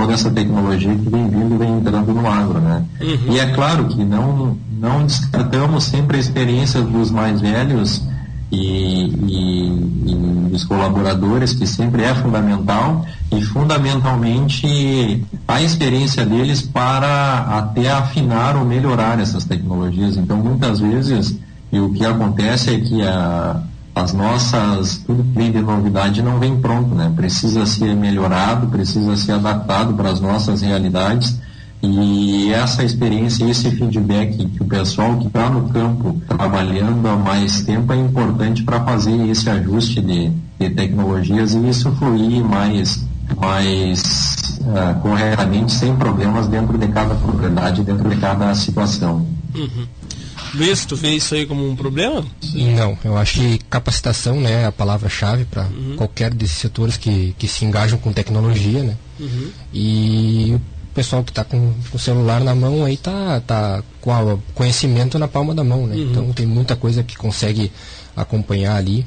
toda essa tecnologia que vem vindo e vem entrando no agro. Né? Uhum. E é claro que não, não descartamos sempre a experiência dos mais velhos e, e, e dos colaboradores, que sempre é fundamental, e fundamentalmente a experiência deles para até afinar ou melhorar essas tecnologias. Então, muitas vezes, e o que acontece é que a, as nossas, tudo que vem de novidade não vem pronto, né? Precisa ser melhorado, precisa ser adaptado para as nossas realidades e essa experiência, esse feedback que o pessoal que está no campo trabalhando há mais tempo é importante para fazer esse ajuste de, de, tecnologias e isso fluir mais, mais uh, corretamente, sem problemas dentro de cada propriedade, dentro de cada situação. Uhum. Luiz, tu vê isso aí como um problema? Não, eu acho que capacitação né, é a palavra-chave para uhum. qualquer desses setores que, que se engajam com tecnologia, né? Uhum. E o pessoal que está com, com, o celular na mão aí tá, tá com o conhecimento na palma da mão, né? Uhum. Então tem muita coisa que consegue acompanhar ali.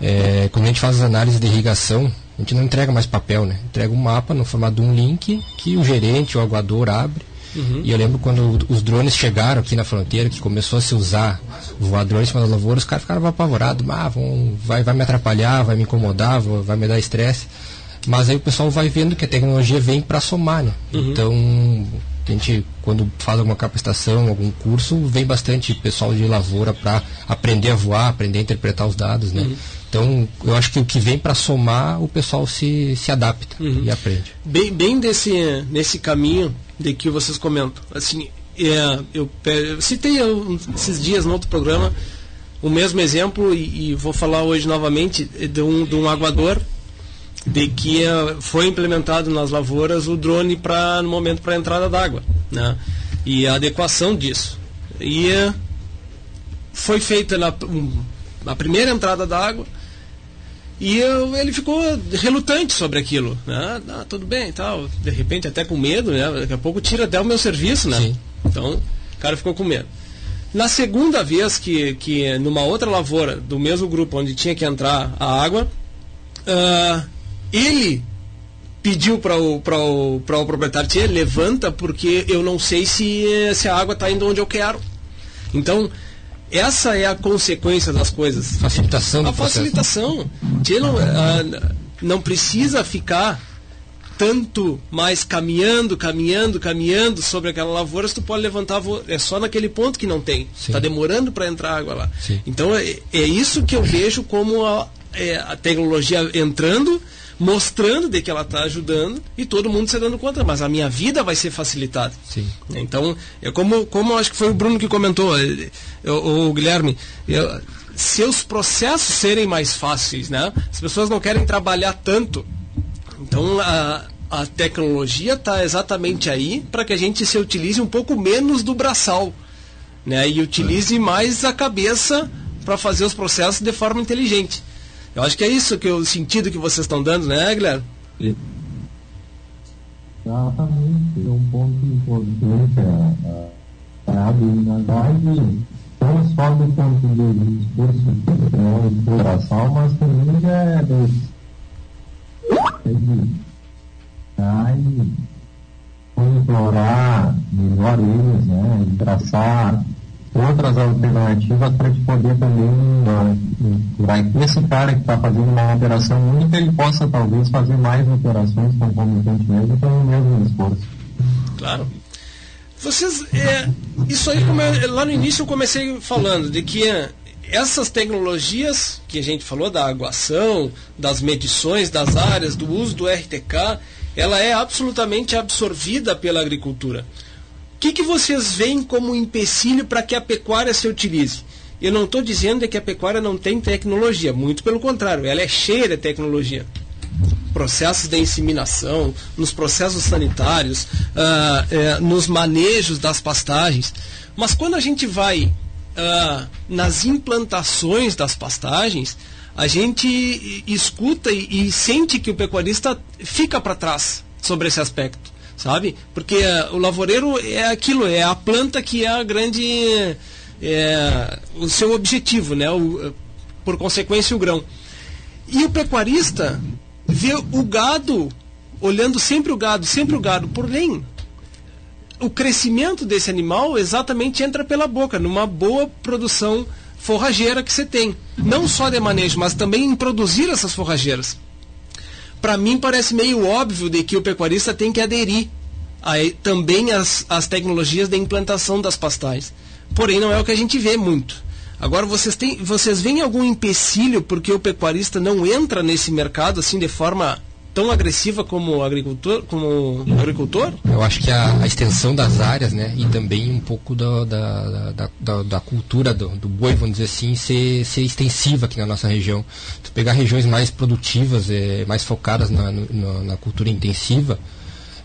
É, quando a gente faz as análises de irrigação, a gente não entrega mais papel, né? Entrega um mapa no formato de um link que o gerente, o aguador abre. Uhum. E eu lembro quando os drones chegaram aqui na fronteira, que começou a se usar voar drones para as lavouras, os caras ficaram apavorados. Ah, vão, vai, vai me atrapalhar, vai me incomodar, vai me dar estresse. Mas aí o pessoal vai vendo que a tecnologia vem para somar, né? Uhum. Então, a gente, quando faz alguma capacitação, algum curso, vem bastante pessoal de lavoura para aprender a voar, aprender a interpretar os dados, né? Uhum. Então, eu acho que o que vem para somar, o pessoal se, se adapta uhum. e aprende. Bem, bem desse, nesse caminho de que vocês comentam. Assim, é, eu, eu citei esses dias no outro programa o mesmo exemplo e, e vou falar hoje novamente de um, de um aguador de que eh, foi implementado nas lavouras o drone para no momento para a entrada d'água, né? E a adequação disso. E eh, foi feita na, a primeira entrada d'água e eu, ele ficou relutante sobre aquilo, né? Ah, tudo bem, tal. De repente até com medo, né? Daqui a pouco tira até o meu serviço, né? Sim. Então, o cara ficou com medo. Na segunda vez que, que numa outra lavoura do mesmo grupo onde tinha que entrar a água, uh, ele pediu para o, o, o proprietário, Tchê, levanta porque eu não sei se, se a água está indo onde eu quero. Então, essa é a consequência das coisas. Facilitação. A facilitação. Não, ah, não precisa ficar tanto mais caminhando, caminhando, caminhando sobre aquela lavoura, se tu pode levantar é só naquele ponto que não tem. Está demorando para entrar água lá. Sim. Então é, é, isso que eu vejo como a, é, a tecnologia entrando, mostrando de que ela está ajudando e todo mundo se dando conta. Mas a minha vida vai ser facilitada. Sim. Então é como como acho que foi o Bruno que comentou, o, o Guilherme. Eu, se os processos serem mais fáceis, né? As pessoas não querem trabalhar tanto então a, a tecnologia está exatamente aí para que a gente se utilize um pouco menos do braçal né? e utilize mais a cabeça para fazer os processos de forma inteligente. Eu acho que é isso que o sentido que vocês estão dando, né, Guilherme? Exatamente, é um ponto importante. É, é, na verdade, não só do ponto de de exploração, mas também é Aí, explorar melhor eles, né? E outras alternativas para gente poder também, para que esse cara que está fazendo uma operação única, ele possa talvez fazer mais operações concomitantemente com o mesmo esforço. Claro. Vocês, é, isso aí, eu, lá no início eu comecei falando de que é, essas tecnologias que a gente falou da aguação, das medições das áreas, do uso do RTK, ela é absolutamente absorvida pela agricultura. Que, que vocês veem como empecilho para que a pecuária se utilize? Eu não estou dizendo que a pecuária não tem tecnologia, muito pelo contrário, ela é cheia de tecnologia. Processos de inseminação, nos processos sanitários, uh, uh, nos manejos das pastagens. Mas quando a gente vai uh, nas implantações das pastagens, a gente escuta e, e sente que o pecuarista fica para trás sobre esse aspecto, sabe? Porque uh, o lavoureiro é aquilo, é a planta que é a grande. É, o seu objetivo, né? O, por consequência, o grão. E o pecuarista vê o gado, olhando sempre o gado, sempre o gado, porém, o crescimento desse animal exatamente entra pela boca, numa boa produção forrageira que você tem. Não só de manejo, mas também em produzir essas forrageiras. Para mim parece meio óbvio de que o pecuarista tem que aderir a, também às, às tecnologias de implantação das pastagens. Porém, não é o que a gente vê muito. Agora, vocês, têm, vocês veem algum empecilho porque o pecuarista não entra nesse mercado assim de forma tão agressiva como agricultor, como agricultor? Eu acho que a, a extensão das áreas, né, e também um pouco da, da, da, da, da cultura do, do, boi, vamos dizer assim, ser, ser extensiva aqui na nossa região. Se pegar regiões mais produtivas, é, mais focadas na, no, na cultura intensiva,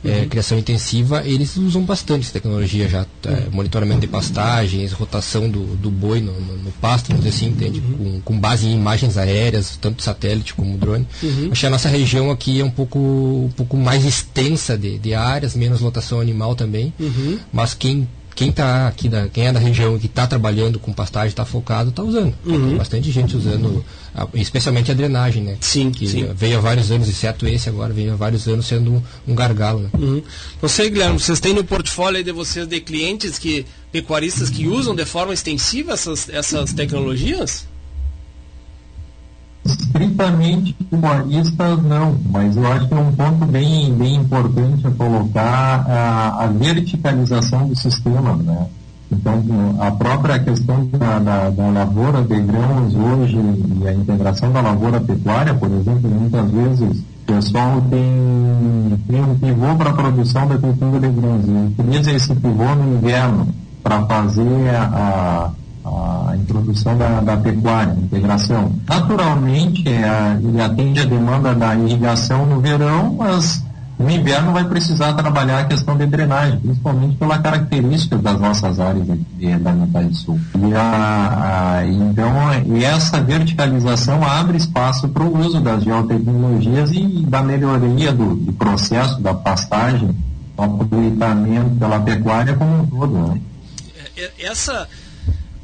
é, uhum. criação intensiva, eles usam bastante essa tecnologia já. É, uhum. monitoramento de pastagens, rotação do, do boi no, no, no pasto, vamos dizer assim, entende? Uhum. Com, com, base em imagens aéreas, tanto satélite como drone. Uhum. Acho que a nossa região aqui é um pouco, um pouco mais extensa de, de áreas, menos lotação animal também. Uhum. Mas quem quem tá aqui da, quem é da região que está trabalhando com pastagem, está focado, está usando. Uhum. Tem bastante gente usando, especialmente a drenagem, né? Sim, que sim. veio há vários anos, exceto esse agora, veio há vários anos sendo um, um gargalo. Né? Uhum. Não sei, Guilherme, vocês têm no portfólio de vocês de clientes que pecuaristas que usam de forma extensiva essas, essas tecnologias? Estritamente humanistas, não, mas eu acho que é um ponto bem, bem importante a colocar a, a verticalização do sistema, né? Então, a própria questão da, da, da, lavoura de grãos hoje e a integração da lavoura pecuária, por exemplo, muitas vezes o pessoal tem, tem um pivô para a produção da cultura de grãos e utiliza esse pivô no inverno para fazer a, a introdução da, da pecuária, integração. Naturalmente, é, ele atende a demanda da irrigação no verão, mas no inverno vai precisar trabalhar a questão de drenagem, principalmente pela característica das nossas áreas de, da metade sul. E a, a, então, essa verticalização abre espaço para o uso das geotecnologias e da melhoria do, do processo da pastagem, do aproveitamento pela pecuária como um todo. Né? É, é, essa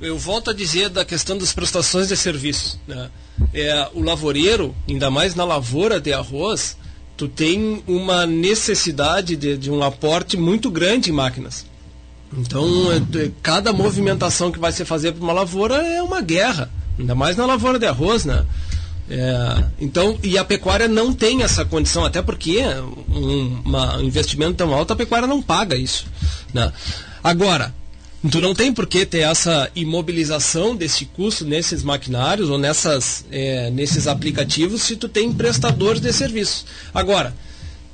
eu volto a dizer da questão das prestações de serviço. Né? É, o lavoureiro, ainda mais na lavoura de arroz, tu tem uma necessidade de, de um aporte muito grande em máquinas. Então, é, cada movimentação que vai se fazer para uma lavoura é uma guerra, ainda mais na lavoura de arroz, né? É, então, e a pecuária não tem essa condição, até porque um, uma, um investimento tão alto, a pecuária não paga isso. Né? Agora, tu não tem por que ter essa imobilização desse custo nesses maquinários ou nessas, é, nesses aplicativos se tu tem prestadores de serviços. Agora,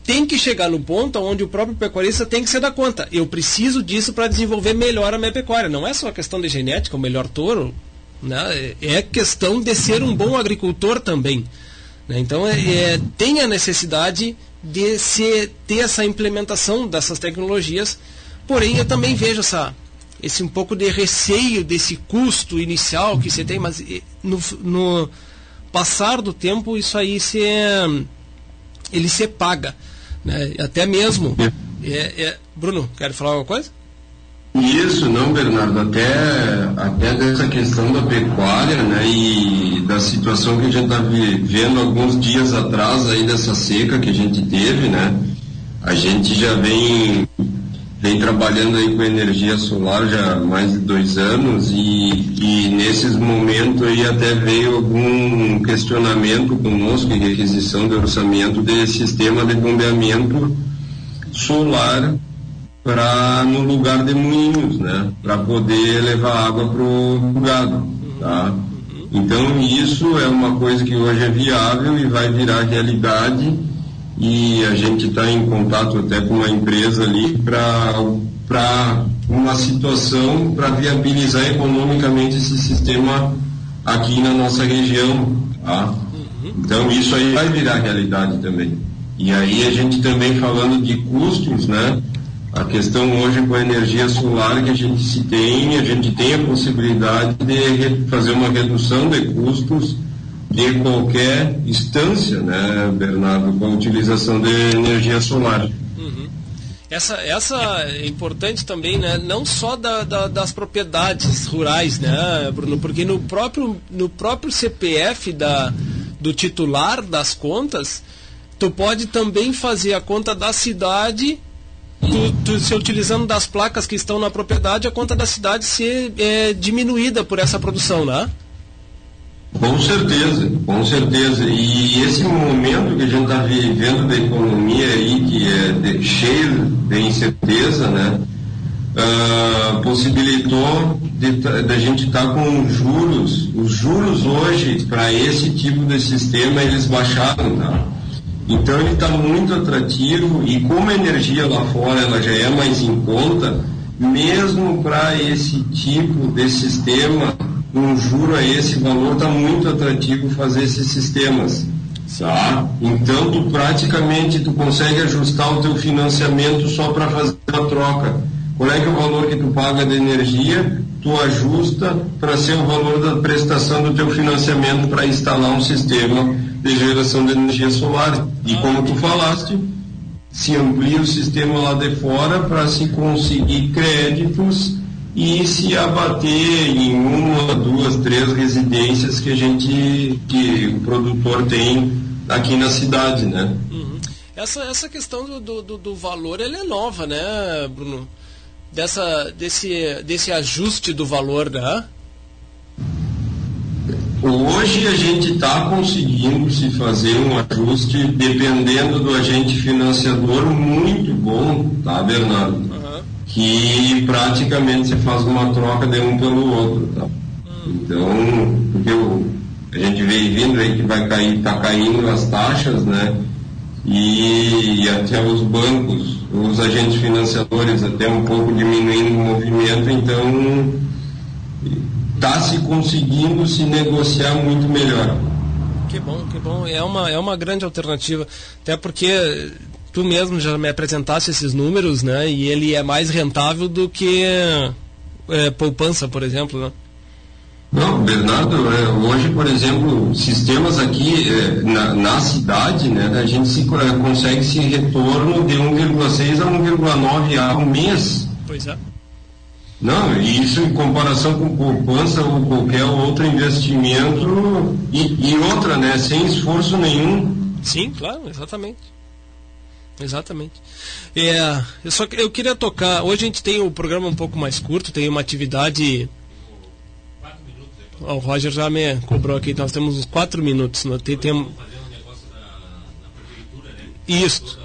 tem que chegar no ponto onde o próprio pecuarista tem que se dar conta. Eu preciso disso para desenvolver melhor a minha pecuária. Não é só questão de genética, o melhor touro, né? É questão de ser um bom agricultor também. Né? Então, é, é, tem a necessidade de se, ter essa implementação dessas tecnologias. Porém, eu também vejo essa, esse um pouco de receio desse custo inicial que você tem, mas no, no passar do tempo isso aí se ele se paga, né? Até mesmo. É, é, Bruno, quer falar alguma coisa? Isso, não, Bernardo, até, até dessa questão da pecuária, né, e da situação que a gente está vivendo alguns dias atrás aí dessa seca que a gente teve, né, a gente já vem, vem trabalhando aí com energia solar já há mais de dois anos e, e nesses momentos aí até veio algum questionamento conosco em requisição de orçamento desse sistema de bombeamento solar para no lugar de moinhos, né? Para poder levar água para o gado, tá? Então isso é uma coisa que hoje é viável e vai virar realidade e a gente está em contato até com uma empresa ali para uma situação para viabilizar economicamente esse sistema aqui na nossa região, tá? Então isso aí vai virar realidade também. E aí a gente também falando de custos, né? A questão hoje com a energia solar que a gente se tem, a gente tem a possibilidade de fazer uma redução de custos de qualquer instância, né, Bernardo, com a utilização de energia solar. Uhum. Essa, essa é importante também, né? Não só da, da, das propriedades rurais, né, Bruno? Porque no próprio, no próprio CPF da, do titular das contas, tu pode também fazer a conta da cidade tu, tu, se utilizando das placas que estão na propriedade, a conta da cidade ser é, diminuída por essa produção, né? Com certeza, com certeza. E esse momento que a gente está vivendo da economia aí, que é de, cheio de incerteza, né? Uh, possibilitou da gente estar tá com juros. Os juros hoje, para esse tipo de sistema, eles baixaram, tá? Então ele está muito atrativo e como a energia lá fora ela já é mais em conta, mesmo para esse tipo de sistema, um juro a esse valor está muito atrativo fazer esses sistemas. Tá? Então tu praticamente tu consegue ajustar o teu financiamento só para fazer a troca. Qual é que é o valor que tu paga de energia? Tu ajusta para ser o valor da prestação do teu financiamento para instalar um sistema de geração de energia solar. E como tu falaste, se amplia o sistema lá de fora para se conseguir créditos e se abater em uma, duas, três residências que a gente, que o produtor tem aqui na cidade, né? Uhum. Essa, essa questão do, do, do valor, ela é nova, né, Bruno? Dessa, desse, desse ajuste do valor, né? Hoje a gente está conseguindo se fazer um ajuste dependendo do agente financiador muito bom, tá, Bernardo? Que praticamente se faz uma troca de um pelo outro, tá? Então, porque a gente veio vindo aí que vai cair, tá caindo as taxas, né? E, e até os bancos, os agentes financiadores até um pouco diminuindo o movimento, então está se conseguindo se negociar muito melhor. Que bom, que bom. É uma, é uma grande alternativa. Até porque tu mesmo já me apresentaste esses números, né? E ele é mais rentável do que é, poupança, por exemplo, né? Não, Bernardo, é, hoje, por exemplo, sistemas aqui é, na, na, cidade, né, a gente se, é, consegue esse retorno de 1,6 a 1,9 ao mês. Pois é. Não, isso em comparação com poupança ou qualquer outro investimento e, e outra, né, sem esforço nenhum. Sim, claro, exatamente. Exatamente. É, eu só eu queria tocar. Hoje a gente tem o programa um pouco mais curto, tem uma atividade. o Roger já me cobrou aqui, nós temos uns quatro minutos. Né? Tem, tem... Isso.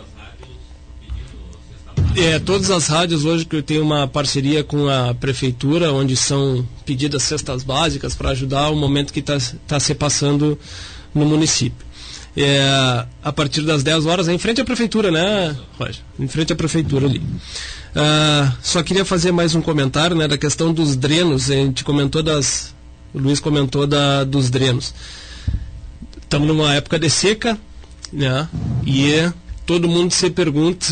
É, todas as rádios hoje que eu tenho uma parceria com a prefeitura, onde são pedidas cestas básicas para ajudar o momento que está tá se passando no município é, a partir das 10 horas, em frente à prefeitura, né, Roger? Em frente à prefeitura ali. Ah, só queria fazer mais um comentário né, da questão dos drenos. A gente comentou das. O Luiz comentou da, dos drenos. Estamos numa época de seca, né? E todo mundo se pergunta,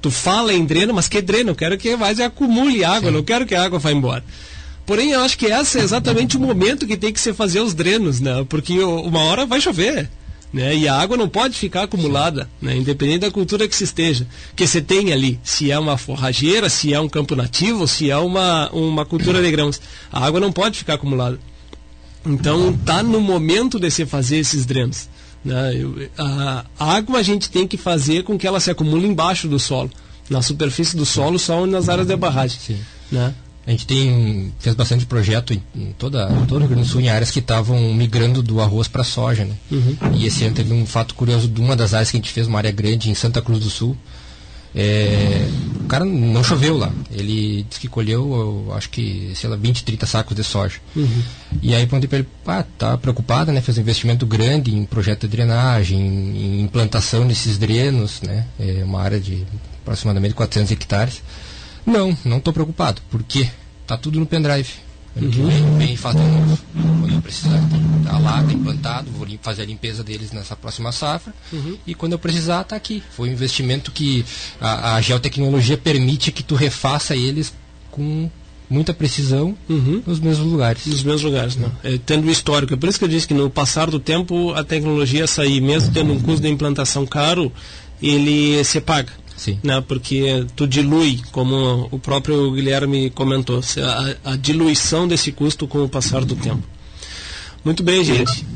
tu fala em dreno, mas que dreno? Eu quero que mais acumule água, Sim. não quero que a água vá embora. Porém, eu acho que esse é exatamente o momento que tem que se fazer os drenos, né? Porque uma hora vai chover. Né? E a água não pode ficar acumulada, né? independente da cultura que se esteja, que você tem ali, se é uma forrageira, se é um campo nativo, se é uma, uma cultura de grãos. A água não pode ficar acumulada. Então está no momento de se fazer esses drenos. Né? A, a água a gente tem que fazer com que ela se acumule embaixo do solo, na superfície do solo, só nas áreas de barragem. Sim. Né? A gente tem, fez bastante projeto em, em toda, todo o Rio Grande do Sul em áreas que estavam migrando do arroz para a soja. Né? Uhum. E esse ano teve um fato curioso de uma das áreas que a gente fez, uma área grande em Santa Cruz do Sul. É, o cara não choveu lá. Ele disse que colheu, acho que, sei lá, 20, 30 sacos de soja. Uhum. E aí perguntei para ele, ah, tá preocupado, né? Fez um investimento grande em projeto de drenagem, em implantação desses drenos, né? É uma área de aproximadamente 400 hectares. Não, não estou preocupado, porque tá tudo no pendrive. Ano que vem, vem faz de novo. Quando eu precisar, tá lá, tá implantado, vou fazer a limpeza deles nessa próxima safra. Uhum. E quando eu precisar, tá aqui. Foi um investimento que a, a geotecnologia permite que tu refaça eles com muita precisão uhum. nos mesmos lugares. Nos mesmos lugares, né? É, tendo o histórico. É por isso que eu disse que no passar do tempo a tecnologia sair, mesmo tendo um custo de implantação caro, ele se paga. Sim. Né, porque tu dilui, como o próprio Guilherme comentou, a, a diluição desse custo com o passar do tempo. Muito bem, gente.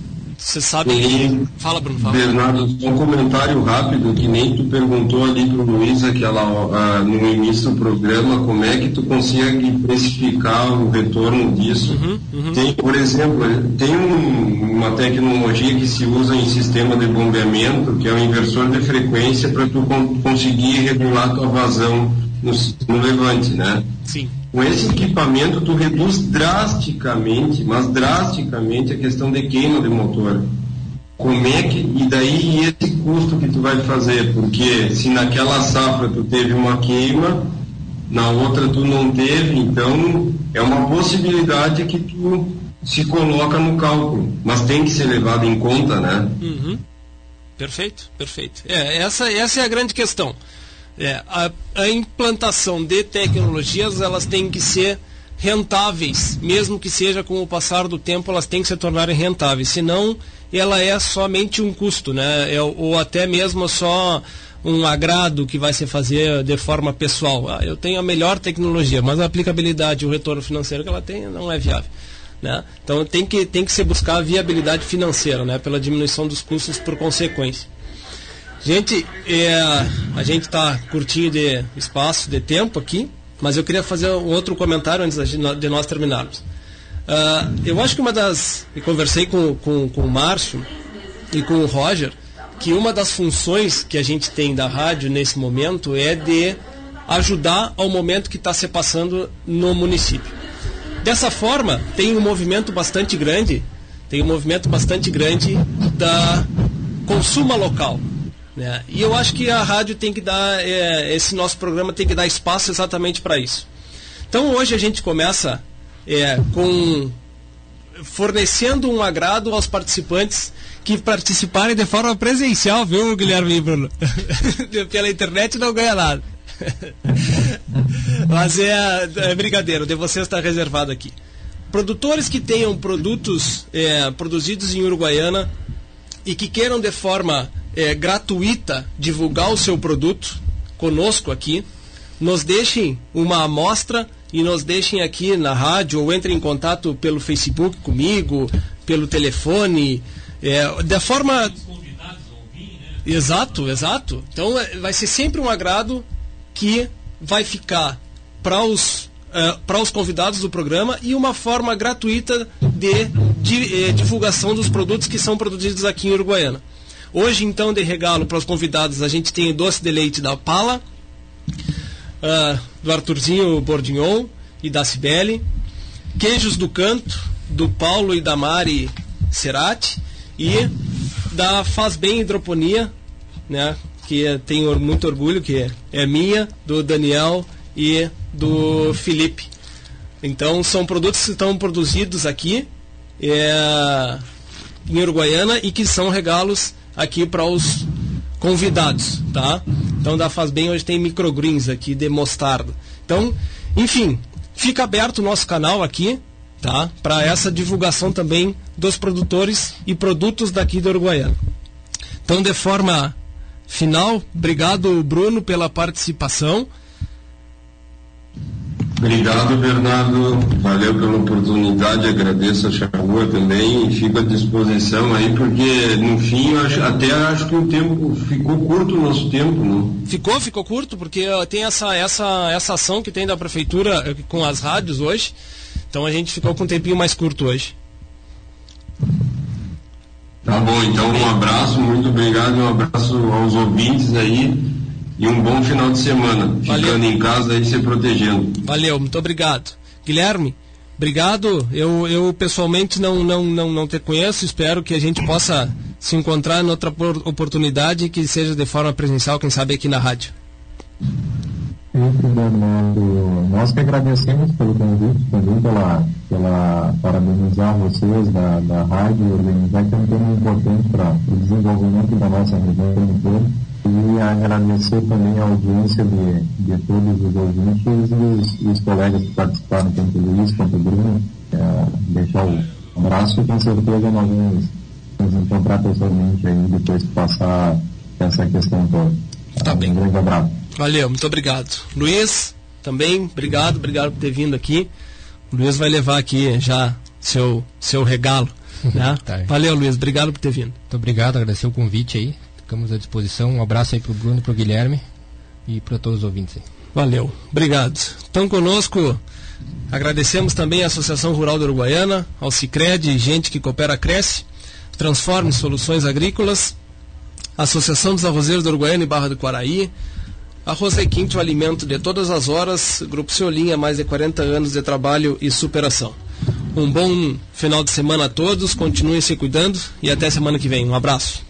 Você sabe que. Fala, Bruno. Fala. Bernardo, um comentário rápido, que nem tu perguntou ali para o Luiz aquela, uh, no início do programa, como é que tu consegue precificar o retorno disso. Uhum, uhum. Tem, por exemplo, tem um, uma tecnologia que se usa em sistema de bombeamento, que é o inversor de frequência para tu con conseguir regular tua vazão no, no levante, né? Sim. Com esse equipamento, tu reduz drasticamente, mas drasticamente, a questão de queima de motor. Como é que, e daí esse custo que tu vai fazer? Porque se naquela safra tu teve uma queima, na outra tu não teve, então é uma possibilidade que tu se coloca no cálculo, mas tem que ser levado em conta, né? Uhum. Perfeito, perfeito. É, essa, essa é a grande questão. É, a, a implantação de tecnologias elas têm que ser rentáveis, mesmo que seja com o passar do tempo, elas têm que se tornarem rentáveis. Senão, ela é somente um custo, né? É, ou até mesmo só um agrado que vai se fazer de forma pessoal. Ah, eu tenho a melhor tecnologia, mas a aplicabilidade o retorno financeiro que ela tem não é viável. Né? Então tem que, tem que se buscar a viabilidade financeira, né? pela diminuição dos custos por consequência. Gente, é, a gente está curtinho de espaço, de tempo aqui, mas eu queria fazer um outro comentário antes de nós terminarmos. Uh, eu acho que uma das. E conversei com, com, com o Márcio e com o Roger, que uma das funções que a gente tem da rádio nesse momento é de ajudar ao momento que está se passando no município. Dessa forma, tem um movimento bastante grande, tem um movimento bastante grande da consuma local. Né? E eu acho que a rádio tem que dar, é, esse nosso programa tem que dar espaço exatamente para isso. Então hoje a gente começa é, com fornecendo um agrado aos participantes que participarem de forma presencial, viu, Guilherme e Bruno? Pela internet não ganha nada. Mas é, é brincadeira, de vocês está reservado aqui. Produtores que tenham produtos é, produzidos em Uruguaiana e que queiram de forma é, gratuita divulgar o seu produto conosco aqui, nos deixem uma amostra e nos deixem aqui na rádio ou entrem em contato pelo Facebook comigo, pelo telefone, é, da forma Exato, exato. Então é, vai ser sempre um agrado que vai ficar para os uh, para os convidados do programa e uma forma gratuita de, de eh, divulgação dos produtos que são produzidos aqui em Uruguaiana. Hoje, então, de regalo para os convidados, a gente tem doce de leite da Pala, uh, do Arthurzinho Bordignon e da Cibele, queijos do Canto, do Paulo e da Mari Cerati, e da Faz Bem Hidroponia, né, que tenho muito orgulho, que é minha, do Daniel e do Felipe. Então são produtos que estão produzidos aqui é, em Uruguaiana e que são regalos aqui para os convidados, tá? Então da Faz Bem hoje tem microgreens aqui de mostarda. Então, enfim, fica aberto o nosso canal aqui, tá? Para essa divulgação também dos produtores e produtos daqui da Uruguaiana. Então, de forma final, obrigado Bruno pela participação. Obrigado, Bernardo. Valeu pela oportunidade. Agradeço a Charrua também e fico à disposição aí, porque no fim acho, até acho que o tempo ficou curto o nosso tempo, não? Ficou, ficou curto, porque tem essa, essa, essa ação que tem da prefeitura eh, com as rádios hoje. Então a gente ficou com um tempinho mais curto hoje. Tá bom, então um abraço, muito obrigado, um abraço aos ouvintes aí e um bom final de semana. Valeu. Ficando em casa e se protegendo. Valeu, muito obrigado. Guilherme, obrigado. Eu, eu pessoalmente não, não, não, não te conheço, espero que a gente possa se encontrar em outra oportunidade que seja de forma presencial, quem sabe aqui na rádio. Sempre, Bernardo. Nós que agradecemos pelo convite, também pela, pela parabenizar vocês da, da rádio, organizar que é um tema importante para o desenvolvimento da nossa região inteira e agradecer também a audiência de, de todos os ouvintes e os, os colegas que participaram, tanto o Luiz quanto o Bruno. É, deixar o abraço e com certeza nós vamos nos encontrar pessoalmente aí depois de passar essa questão toda. Tá bem. Um grande abraço. Valeu, muito obrigado. Luiz, também, obrigado, obrigado por ter vindo aqui. O Luiz vai levar aqui já seu, seu regalo. Né? tá. Valeu, Luiz, obrigado por ter vindo. Muito obrigado, agradecer o convite aí. Ficamos à disposição. Um abraço aí para o Bruno e para o Guilherme e para todos os ouvintes aí. Valeu, obrigado. Estão conosco, agradecemos também a Associação Rural da Uruguaiana, ao Cicred, gente que coopera cresce, transforme soluções agrícolas, Associação dos Arrozeiros da Uruguaiana e Barra do Quaraí, Arroz Requinte, o alimento de todas as horas, Grupo Ceolinha, mais de 40 anos de trabalho e superação. Um bom final de semana a todos, continuem se cuidando e até semana que vem. Um abraço.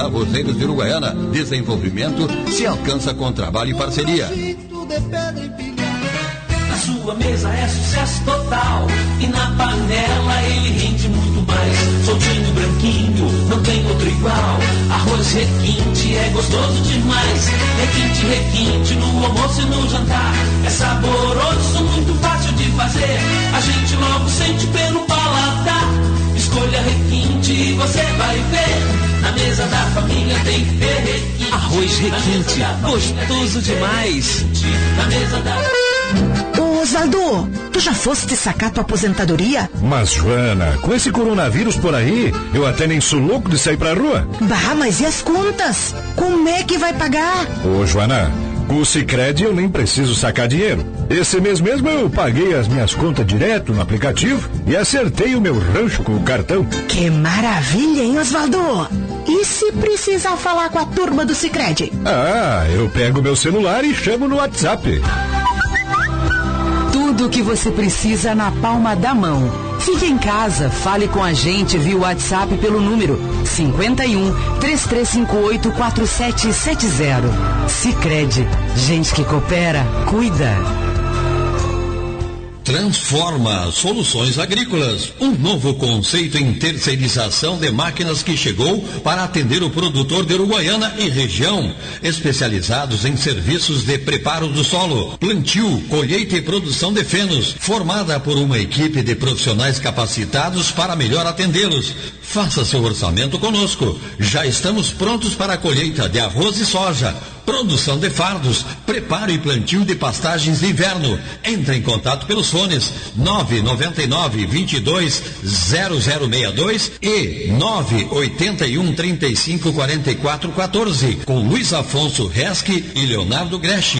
Arrozeiros de Uruguaiana. Desenvolvimento se alcança com trabalho e parceria. Na sua mesa é sucesso total. E na panela ele rende muito mais. Soltinho, branquinho, não tem outro igual. Arroz requinte é gostoso demais. Requinte, requinte no almoço e no jantar. É saboroso, muito fácil de fazer. A gente logo sente pelo família tem que ter requinte. Arroz requinte, gostoso demais. Na mesa da... Ô Osvaldo, tu já foste sacar tua aposentadoria? Mas, Joana, com esse coronavírus por aí, eu até nem sou louco de sair pra rua. Bah, mas e as contas? Como é que vai pagar? Ô, Joana, com o Cicred eu nem preciso sacar dinheiro. Esse mês mesmo eu paguei as minhas contas direto no aplicativo e acertei o meu rancho com o cartão. Que maravilha, hein, Osvaldo? E se precisar falar com a turma do Cicred? Ah, eu pego meu celular e chamo no WhatsApp. Tudo o que você precisa na palma da mão. Fique em casa, fale com a gente via WhatsApp pelo número 51 3358 4770. Sicredi, gente que coopera, cuida. Transforma Soluções Agrícolas, um novo conceito em terceirização de máquinas que chegou para atender o produtor de Uruguaiana e região, especializados em serviços de preparo do solo, plantio, colheita e produção de fenos, formada por uma equipe de profissionais capacitados para melhor atendê-los. Faça seu orçamento conosco. Já estamos prontos para a colheita de arroz e soja produção de fardos, preparo e plantio de pastagens de inverno. Entre em contato pelos fones 999 22 0062 e 981 35 44 14 com Luiz Afonso Resque e Leonardo Greschi.